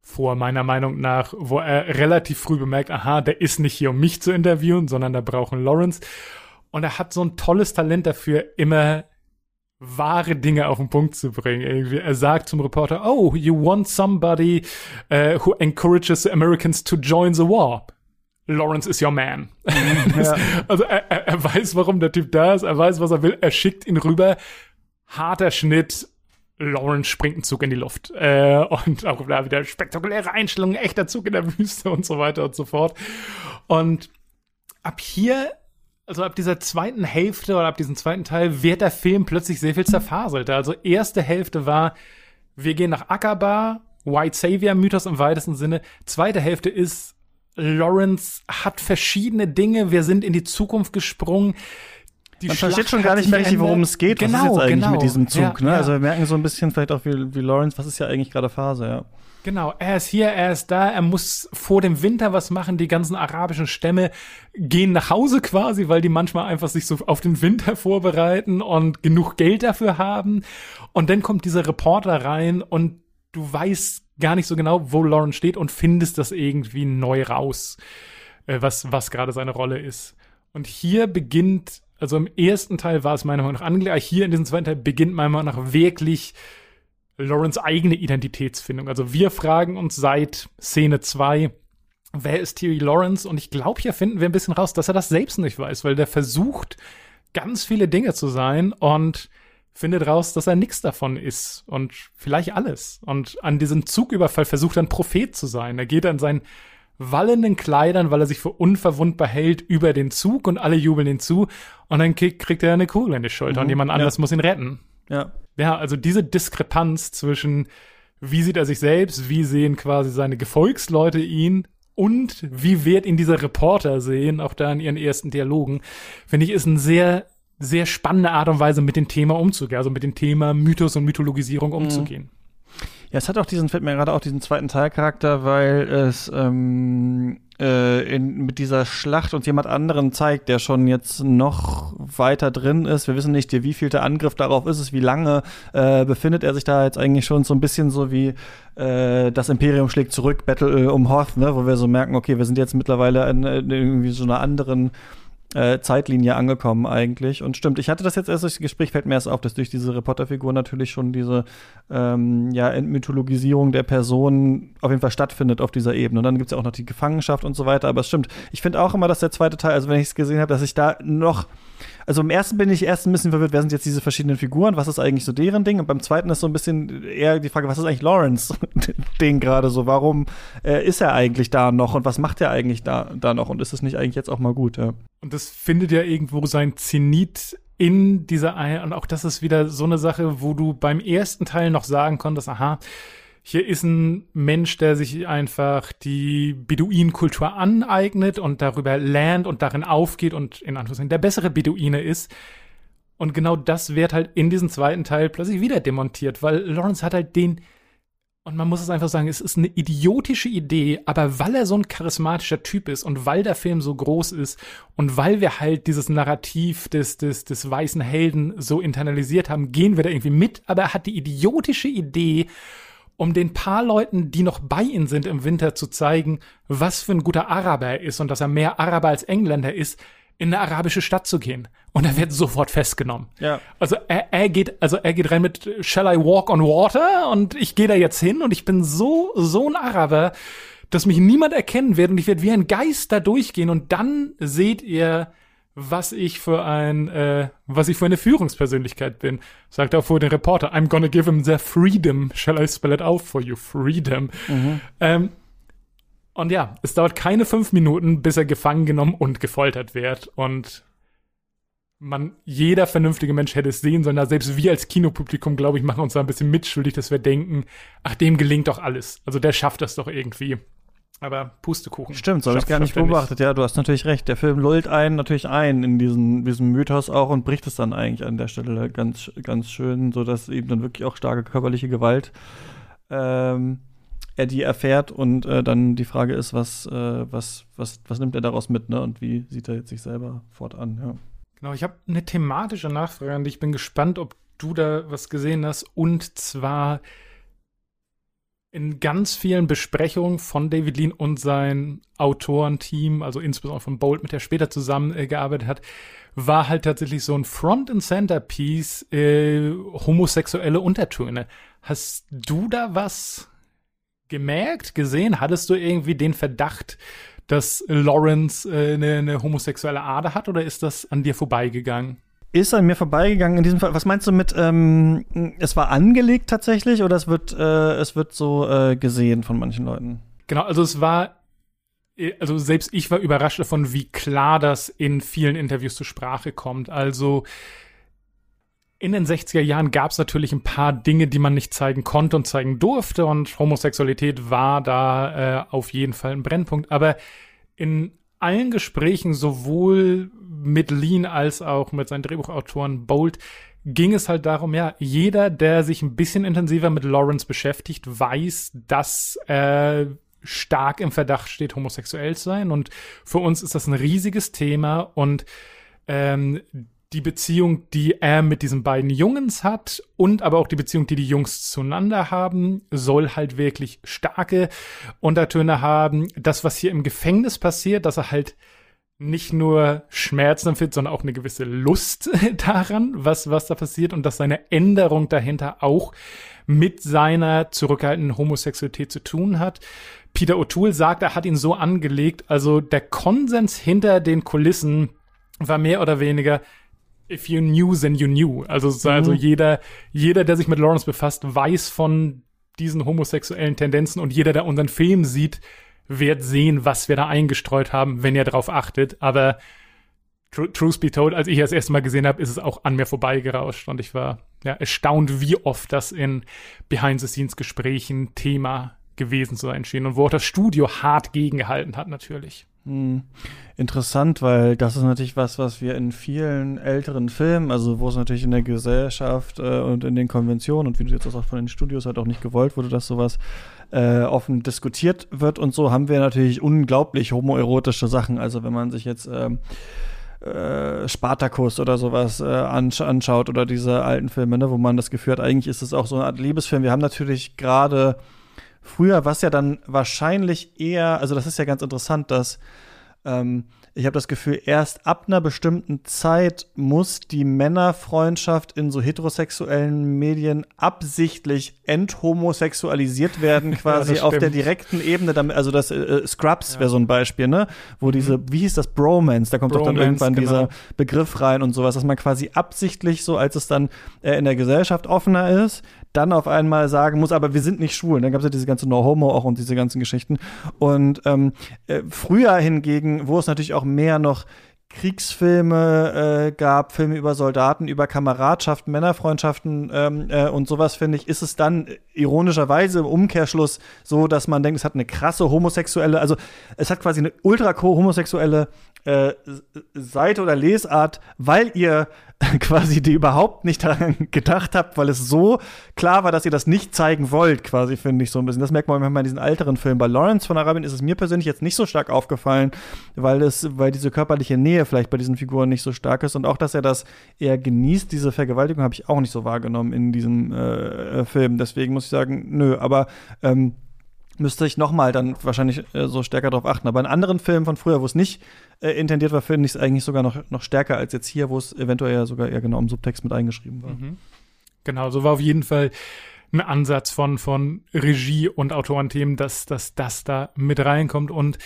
vor, meiner Meinung nach, wo er relativ früh bemerkt, aha, der ist nicht hier, um mich zu interviewen, sondern da brauchen Lawrence. Und er hat so ein tolles Talent dafür, immer wahre Dinge auf den Punkt zu bringen. Irgendwie. Er sagt zum Reporter, oh, you want somebody uh, who encourages the Americans to join the war. Lawrence is your man. Mhm, ja. also er, er weiß, warum der Typ da ist, er weiß, was er will, er schickt ihn rüber. Harter Schnitt, Lawrence springt ein Zug in die Luft. Äh, und auch da wieder spektakuläre Einstellungen, echter Zug in der Wüste und so weiter und so fort. Und ab hier, also ab dieser zweiten Hälfte oder ab diesem zweiten Teil, wird der Film plötzlich sehr viel zerfaselter. Also erste Hälfte war, wir gehen nach Akaba, White Savior Mythos im weitesten Sinne. Zweite Hälfte ist, Lawrence hat verschiedene Dinge, wir sind in die Zukunft gesprungen die Man versteht schon gar nicht mehr richtig, worum es geht. Genau, was ist jetzt eigentlich genau. mit diesem Zug? Ja, ne? Ja. Also wir merken so ein bisschen vielleicht auch wie, wie Lawrence, was ist ja eigentlich gerade Phase, ja. Genau, er ist hier, er ist da, er muss vor dem Winter was machen. Die ganzen arabischen Stämme gehen nach Hause quasi, weil die manchmal einfach sich so auf den Winter vorbereiten und genug Geld dafür haben. Und dann kommt dieser Reporter rein und du weißt gar nicht so genau, wo Lawrence steht und findest das irgendwie neu raus, äh, was, was gerade seine Rolle ist. Und hier beginnt also im ersten Teil war es meiner Meinung nach angelegt, hier in diesem zweiten Teil beginnt meiner Meinung nach wirklich Lawrence eigene Identitätsfindung. Also wir fragen uns seit Szene 2, wer ist Thierry Lawrence? Und ich glaube, hier finden wir ein bisschen raus, dass er das selbst nicht weiß, weil der versucht, ganz viele Dinge zu sein und findet raus, dass er nichts davon ist und vielleicht alles. Und an diesem Zugüberfall versucht er ein Prophet zu sein. Er geht an sein wallenden Kleidern, weil er sich für unverwundbar hält, über den Zug und alle jubeln ihn zu. Und dann kriegt er eine Kugel in die Schulter mhm, und jemand anders ja. muss ihn retten. Ja. Ja, also diese Diskrepanz zwischen wie sieht er sich selbst, wie sehen quasi seine Gefolgsleute ihn und wie wird ihn dieser Reporter sehen, auch da in ihren ersten Dialogen, finde ich, ist ein sehr, sehr spannende Art und Weise, mit dem Thema umzugehen, also mit dem Thema Mythos und Mythologisierung mhm. umzugehen. Mhm. Ja, es hat auch diesen, fällt mir gerade auch diesen zweiten Teilcharakter, weil es ähm, äh, in, mit dieser Schlacht uns jemand anderen zeigt, der schon jetzt noch weiter drin ist. Wir wissen nicht, wie viel der Angriff darauf ist wie lange äh, befindet er sich da jetzt eigentlich schon so ein bisschen so wie äh, das Imperium schlägt zurück, Battle äh, um Hoth, ne, wo wir so merken, okay, wir sind jetzt mittlerweile in, in irgendwie so einer anderen äh, Zeitlinie angekommen eigentlich. Und stimmt, ich hatte das jetzt erst durch das Gespräch, fällt mir erst auf, dass durch diese Reporterfigur natürlich schon diese ähm, ja, Entmythologisierung der Person auf jeden Fall stattfindet auf dieser Ebene. Und dann gibt es ja auch noch die Gefangenschaft und so weiter. Aber es stimmt, ich finde auch immer, dass der zweite Teil, also wenn ich es gesehen habe, dass ich da noch also im ersten bin ich erst ein bisschen verwirrt, wer sind jetzt diese verschiedenen Figuren, was ist eigentlich so deren Ding? Und beim zweiten ist so ein bisschen eher die Frage, was ist eigentlich Lawrence Ding gerade so? Warum äh, ist er eigentlich da noch und was macht er eigentlich da, da noch? Und ist es nicht eigentlich jetzt auch mal gut? Ja? Und das findet ja irgendwo sein Zenit in dieser, und auch das ist wieder so eine Sache, wo du beim ersten Teil noch sagen konntest, aha, hier ist ein Mensch, der sich einfach die Beduinenkultur aneignet und darüber lernt und darin aufgeht und in Anführungszeichen der bessere Beduine ist. Und genau das wird halt in diesem zweiten Teil plötzlich wieder demontiert, weil Lawrence hat halt den, und man muss es einfach sagen, es ist eine idiotische Idee, aber weil er so ein charismatischer Typ ist und weil der Film so groß ist und weil wir halt dieses Narrativ des, des, des weißen Helden so internalisiert haben, gehen wir da irgendwie mit, aber er hat die idiotische Idee, um den paar Leuten, die noch bei ihm sind im Winter, zu zeigen, was für ein guter Araber er ist und dass er mehr Araber als Engländer ist, in eine arabische Stadt zu gehen. Und er wird sofort festgenommen. Ja. Also er, er geht, also er geht rein mit Shall I walk on water? Und ich gehe da jetzt hin und ich bin so, so ein Araber, dass mich niemand erkennen wird und ich werde wie ein Geist da durchgehen und dann seht ihr, was ich für ein, äh, was ich für eine Führungspersönlichkeit bin. Sagt auch vor den Reporter, I'm gonna give him the freedom. Shall I spell it out for you? Freedom. Mhm. Ähm, und ja, es dauert keine fünf Minuten, bis er gefangen genommen und gefoltert wird. Und man, jeder vernünftige Mensch hätte es sehen sollen. Da selbst wir als Kinopublikum, glaube ich, machen uns da ein bisschen mitschuldig, dass wir denken, ach, dem gelingt doch alles. Also der schafft das doch irgendwie. Aber Pustekuchen. Stimmt, so habe ich gar nicht beobachtet. Ja, du hast natürlich recht. Der Film lullt einen natürlich ein in diesen, diesen Mythos auch und bricht es dann eigentlich an der Stelle ganz, ganz schön, sodass eben dann wirklich auch starke körperliche Gewalt ähm, er die erfährt und äh, dann die Frage ist, was, äh, was, was, was nimmt er daraus mit, ne? Und wie sieht er jetzt sich selber fortan, ja. Genau, ich habe eine thematische Nachfrage an dich. Ich bin gespannt, ob du da was gesehen hast. Und zwar in ganz vielen Besprechungen von David Lean und sein Autorenteam, also insbesondere von Bolt, mit der später zusammengearbeitet hat, war halt tatsächlich so ein Front and Center Piece äh, homosexuelle Untertöne. Hast du da was gemerkt, gesehen? Hattest du irgendwie den Verdacht, dass Lawrence äh, eine, eine homosexuelle Ader hat oder ist das an dir vorbeigegangen? Ist an mir vorbeigegangen in diesem Fall. Was meinst du mit, ähm, es war angelegt tatsächlich oder es wird, äh, es wird so äh, gesehen von manchen Leuten? Genau, also es war, also selbst ich war überrascht davon, wie klar das in vielen Interviews zur Sprache kommt. Also in den 60er Jahren gab es natürlich ein paar Dinge, die man nicht zeigen konnte und zeigen durfte und Homosexualität war da äh, auf jeden Fall ein Brennpunkt. Aber in allen Gesprächen, sowohl mit Lean als auch mit seinen Drehbuchautoren Bolt, ging es halt darum, ja, jeder, der sich ein bisschen intensiver mit Lawrence beschäftigt, weiß, dass er stark im Verdacht steht, homosexuell zu sein. Und für uns ist das ein riesiges Thema und ähm, die Beziehung, die er mit diesen beiden Jungs hat und aber auch die Beziehung, die die Jungs zueinander haben, soll halt wirklich starke Untertöne haben. Das, was hier im Gefängnis passiert, dass er halt nicht nur Schmerzen empfindet, sondern auch eine gewisse Lust daran, was, was da passiert und dass seine Änderung dahinter auch mit seiner zurückhaltenden Homosexualität zu tun hat. Peter O'Toole sagt, er hat ihn so angelegt, also der Konsens hinter den Kulissen war mehr oder weniger, if you knew, then you knew. Also, also mhm. also jeder, jeder, der sich mit Lawrence befasst, weiß von diesen homosexuellen Tendenzen und jeder, der unseren Film sieht, wird sehen, was wir da eingestreut haben, wenn er darauf achtet. Aber tr truth be told, als ich das erste Mal gesehen habe, ist es auch an mir vorbeigerauscht und ich war ja erstaunt, wie oft das in Behind-the-Scenes-Gesprächen Thema gewesen zu sein schien und wo auch das Studio hart gegengehalten hat natürlich. Hm. Interessant, weil das ist natürlich was, was wir in vielen älteren Filmen, also wo es natürlich in der Gesellschaft äh, und in den Konventionen und wie du jetzt auch von den Studios halt auch nicht gewollt wurde, dass sowas äh, offen diskutiert wird und so, haben wir natürlich unglaublich homoerotische Sachen. Also wenn man sich jetzt ähm, äh, Spartacus oder sowas äh, ansch anschaut oder diese alten Filme, ne, wo man das Gefühl hat, eigentlich ist es auch so eine Art Liebesfilm. Wir haben natürlich gerade Früher war es ja dann wahrscheinlich eher, also das ist ja ganz interessant, dass ähm, ich habe das Gefühl, erst ab einer bestimmten Zeit muss die Männerfreundschaft in so heterosexuellen Medien absichtlich enthomosexualisiert werden, quasi ja, auf der direkten Ebene. Damit, also das äh, Scrubs ja. wäre so ein Beispiel, ne? Wo mhm. diese, wie hieß das, Bromance, da kommt Bromance, doch dann irgendwann genau. dieser Begriff rein und sowas, dass man quasi absichtlich so, als es dann äh, in der Gesellschaft offener ist, dann auf einmal sagen muss, aber wir sind nicht schwul. Dann gab es ja diese ganze No-Homo auch und diese ganzen Geschichten. Und ähm, äh, früher hingegen, wo es natürlich auch mehr noch Kriegsfilme äh, gab, Filme über Soldaten, über Kameradschaften, Männerfreundschaften ähm, äh, und sowas, finde ich, ist es dann ironischerweise im Umkehrschluss so, dass man denkt, es hat eine krasse homosexuelle, also es hat quasi eine ultra homosexuelle äh, Seite oder Lesart, weil ihr quasi die überhaupt nicht daran gedacht habt, weil es so klar war, dass ihr das nicht zeigen wollt, quasi, finde ich so ein bisschen. Das merkt man manchmal in diesen älteren Filmen. Bei Lawrence von Arabien ist es mir persönlich jetzt nicht so stark aufgefallen, weil es, weil diese körperliche Nähe vielleicht bei diesen Figuren nicht so stark ist und auch, dass er das eher genießt, diese Vergewaltigung habe ich auch nicht so wahrgenommen in diesem äh, Film. Deswegen muss ich sagen, nö, aber ähm, müsste ich nochmal dann wahrscheinlich äh, so stärker darauf achten. Aber in anderen Filmen von früher, wo es nicht äh, intendiert war, finde ich es eigentlich sogar noch, noch stärker als jetzt hier, wo es eventuell ja sogar eher genau im Subtext mit eingeschrieben war. Mhm. Genau, so war auf jeden Fall ein Ansatz von, von Regie und Autorenthemen, dass, dass das da mit reinkommt und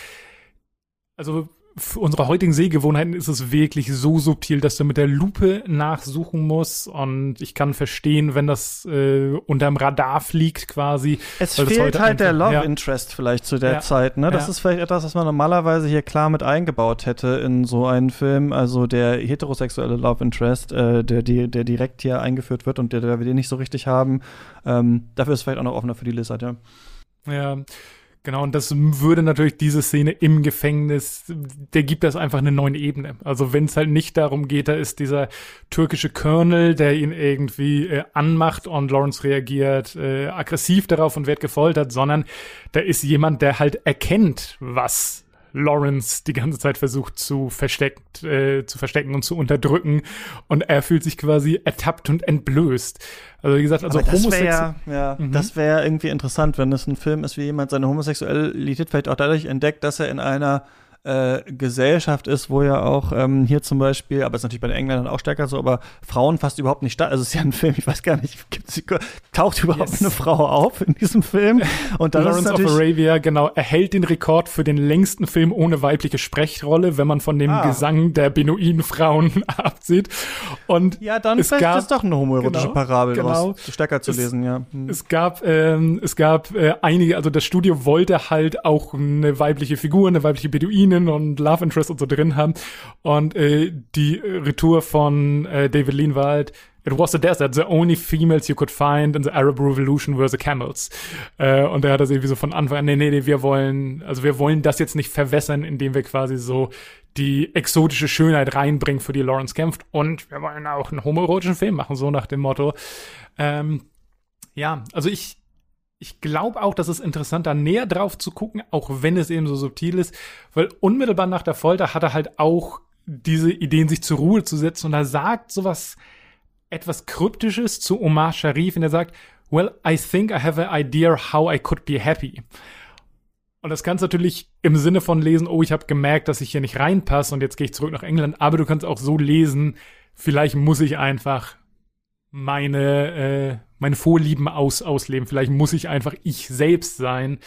also für unsere heutigen Sehgewohnheiten ist es wirklich so subtil, dass du mit der Lupe nachsuchen musst. Und ich kann verstehen, wenn das äh, unterm Radar fliegt quasi. Es fehlt halt der Love ja. Interest vielleicht zu der ja. Zeit. Ne? Das ja. ist vielleicht etwas, was man normalerweise hier klar mit eingebaut hätte in so einen Film. Also der heterosexuelle Love Interest, äh, der, der, der direkt hier eingeführt wird und der, der wir den nicht so richtig haben. Ähm, dafür ist vielleicht auch noch offener für die Lizard, ja. Ja. Genau, und das würde natürlich diese Szene im Gefängnis, der gibt das einfach eine neue Ebene. Also wenn es halt nicht darum geht, da ist dieser türkische Colonel, der ihn irgendwie äh, anmacht und Lawrence reagiert äh, aggressiv darauf und wird gefoltert, sondern da ist jemand, der halt erkennt, was Lawrence die ganze Zeit versucht zu versteckt, äh, zu verstecken und zu unterdrücken und er fühlt sich quasi ertappt und entblößt. Also wie gesagt, also homosexuell. Ja, mhm. das wäre irgendwie interessant, wenn es ein Film ist, wie jemand seine Homosexualität vielleicht auch dadurch entdeckt, dass er in einer äh, Gesellschaft ist, wo ja auch ähm, hier zum Beispiel, aber ist natürlich bei den Engländern auch stärker so, aber Frauen fast überhaupt nicht statt. Also es ist ja ein Film, ich weiß gar nicht, gibt's, taucht überhaupt yes. eine Frau auf in diesem Film? Und dann Lawrence of Arabia, genau, erhält den Rekord für den längsten Film ohne weibliche Sprechrolle, wenn man von dem ah. Gesang der Beduinen-Frauen absieht. Und ja, dann es gab, ist doch eine homoerotische genau, Parabel genau, stärker zu es, lesen, ja. Hm. Es gab, ähm, es gab äh, einige, also das Studio wollte halt auch eine weibliche Figur, eine weibliche Beduine Beziehungen und Love Interest und so drin haben. Und äh, die Retour von äh, David Lean war halt, It was the desert. The only females you could find in the Arab Revolution were the camels. Äh, und er hat das irgendwie so von Anfang an, nee, nee, nee, wir wollen, also wir wollen das jetzt nicht verwässern, indem wir quasi so die exotische Schönheit reinbringen, für die Lawrence kämpft. Und wir wollen auch einen homoerotischen Film machen, so nach dem Motto. Ähm, ja, also ich, ich glaube auch, dass es interessant, da näher drauf zu gucken, auch wenn es eben so subtil ist, weil unmittelbar nach der Folter hat er halt auch diese Ideen, sich zur Ruhe zu setzen und er sagt sowas etwas Kryptisches zu Omar Sharif und er sagt, well, I think I have an idea how I could be happy. Und das kannst du natürlich im Sinne von lesen, oh, ich habe gemerkt, dass ich hier nicht reinpasse und jetzt gehe ich zurück nach England, aber du kannst auch so lesen, vielleicht muss ich einfach meine, äh, meine Vorlieben aus, ausleben. Vielleicht muss ich einfach ich selbst sein.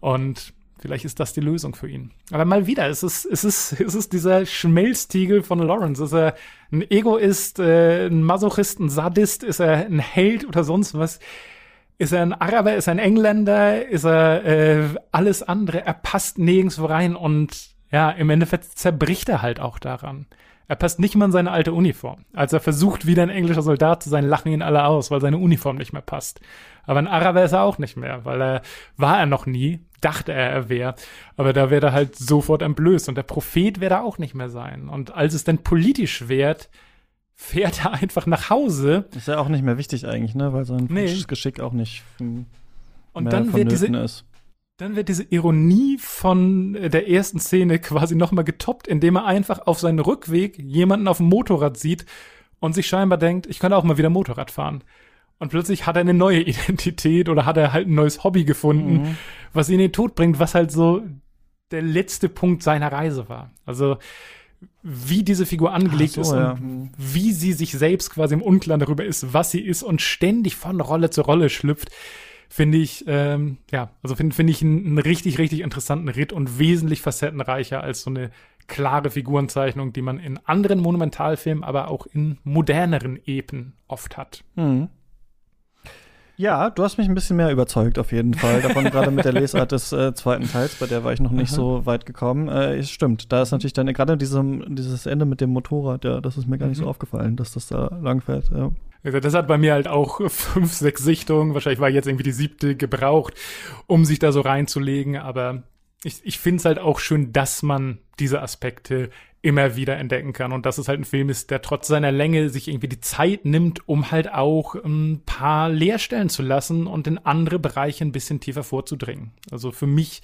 Und vielleicht ist das die Lösung für ihn. Aber mal wieder, es ist, es ist, es ist dieser Schmelztiegel von Lawrence. Ist er ein Egoist, äh, ein Masochist, ein Sadist? Ist er ein Held oder sonst was? Ist er ein Araber? Ist er ein Engländer? Ist er äh, alles andere? Er passt nirgendwo rein und ja, im Endeffekt zerbricht er halt auch daran. Er passt nicht mal in seine alte Uniform. Als er versucht, wieder ein englischer Soldat zu sein, lachen ihn alle aus, weil seine Uniform nicht mehr passt. Aber ein Araber ist er auch nicht mehr, weil er war er noch nie, dachte er, er wäre. Aber da wird er halt sofort entblößt und der Prophet wird er auch nicht mehr sein. Und als es dann politisch wird, fährt er einfach nach Hause. Ist ja auch nicht mehr wichtig eigentlich, ne? Weil sein nee. Geschick auch nicht und dann wird diese, ist. Dann wird diese Ironie von äh, der ersten Szene quasi nochmal getoppt, indem er einfach auf seinen Rückweg jemanden auf dem Motorrad sieht und sich scheinbar denkt, ich könnte auch mal wieder Motorrad fahren. Und plötzlich hat er eine neue Identität oder hat er halt ein neues Hobby gefunden, mhm. was ihn in den Tod bringt, was halt so der letzte Punkt seiner Reise war. Also wie diese Figur angelegt so, ist ja. und wie sie sich selbst quasi im Unklaren darüber ist, was sie ist und ständig von Rolle zu Rolle schlüpft finde ich, ähm, ja, also finde finde ich einen, einen richtig, richtig interessanten Ritt und wesentlich facettenreicher als so eine klare Figurenzeichnung, die man in anderen Monumentalfilmen, aber auch in moderneren Epen oft hat. Mhm. Ja, du hast mich ein bisschen mehr überzeugt, auf jeden Fall. Davon gerade mit der Lesart des äh, zweiten Teils, bei der war ich noch nicht Aha. so weit gekommen. Äh, es stimmt, da ist natürlich dann gerade dieses Ende mit dem Motorrad, ja, das ist mir gar nicht mhm. so aufgefallen, dass das da langfährt. Ja. Das hat bei mir halt auch fünf, sechs Sichtungen. Wahrscheinlich war jetzt irgendwie die siebte gebraucht, um sich da so reinzulegen. Aber ich, ich finde es halt auch schön, dass man diese Aspekte immer wieder entdecken kann und dass es halt ein Film ist, der trotz seiner Länge sich irgendwie die Zeit nimmt, um halt auch ein paar Leerstellen zu lassen und in andere Bereiche ein bisschen tiefer vorzudringen. Also für mich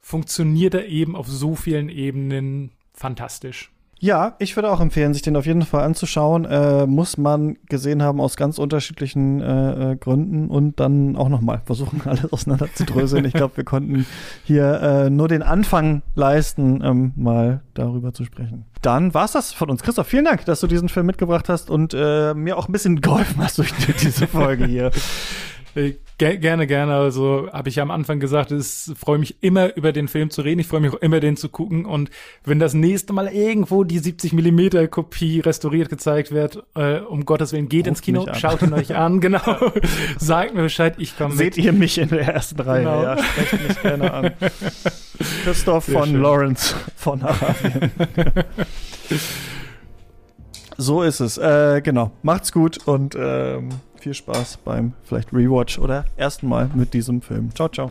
funktioniert er eben auf so vielen Ebenen fantastisch. Ja, ich würde auch empfehlen, sich den auf jeden Fall anzuschauen. Äh, muss man gesehen haben aus ganz unterschiedlichen äh, äh Gründen und dann auch nochmal versuchen, alles auseinander zu dröseln. ich glaube, wir konnten hier äh, nur den Anfang leisten, ähm, mal darüber zu sprechen. Dann war's das von uns. Christoph, vielen Dank, dass du diesen Film mitgebracht hast und äh, mir auch ein bisschen geholfen hast durch diese Folge hier. Äh, gerne, gerne. Also habe ich ja am Anfang gesagt, ich freue mich immer über den Film zu reden. Ich freue mich auch immer, den zu gucken. Und wenn das nächste Mal irgendwo die 70 Millimeter Kopie restauriert gezeigt wird, äh, um Gottes Willen, geht Ruft ins Kino, schaut ihn euch an, genau. Sagt mir Bescheid, ich komme Seht mit. ihr mich in der ersten Reihe, genau. ja, sprecht mich gerne an. Christoph Sehr von schön. Lawrence von Arabien. so ist es. Äh, genau. Macht's gut und ähm, viel Spaß beim vielleicht Rewatch oder ersten Mal mit diesem Film. Ciao, ciao.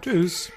Tschüss.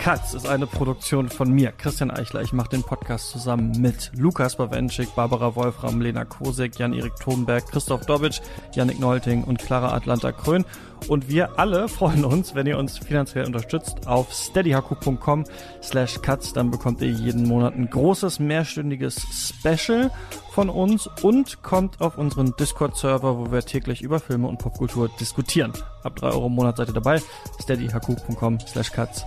Katz ist eine Produktion von mir, Christian Eichler. Ich mache den Podcast zusammen mit Lukas Bawenschik, Barbara Wolfram, Lena Kosek, Jan-Erik Thunberg, Christoph Dobitsch, Yannick Neulting und Clara Atlanta Krön. Und wir alle freuen uns, wenn ihr uns finanziell unterstützt auf steadyhaku.com slash cuts. Dann bekommt ihr jeden Monat ein großes mehrstündiges Special von uns und kommt auf unseren Discord-Server, wo wir täglich über Filme und Popkultur diskutieren. Ab drei Euro im Monat seid ihr dabei. steadyhaku.com slash cuts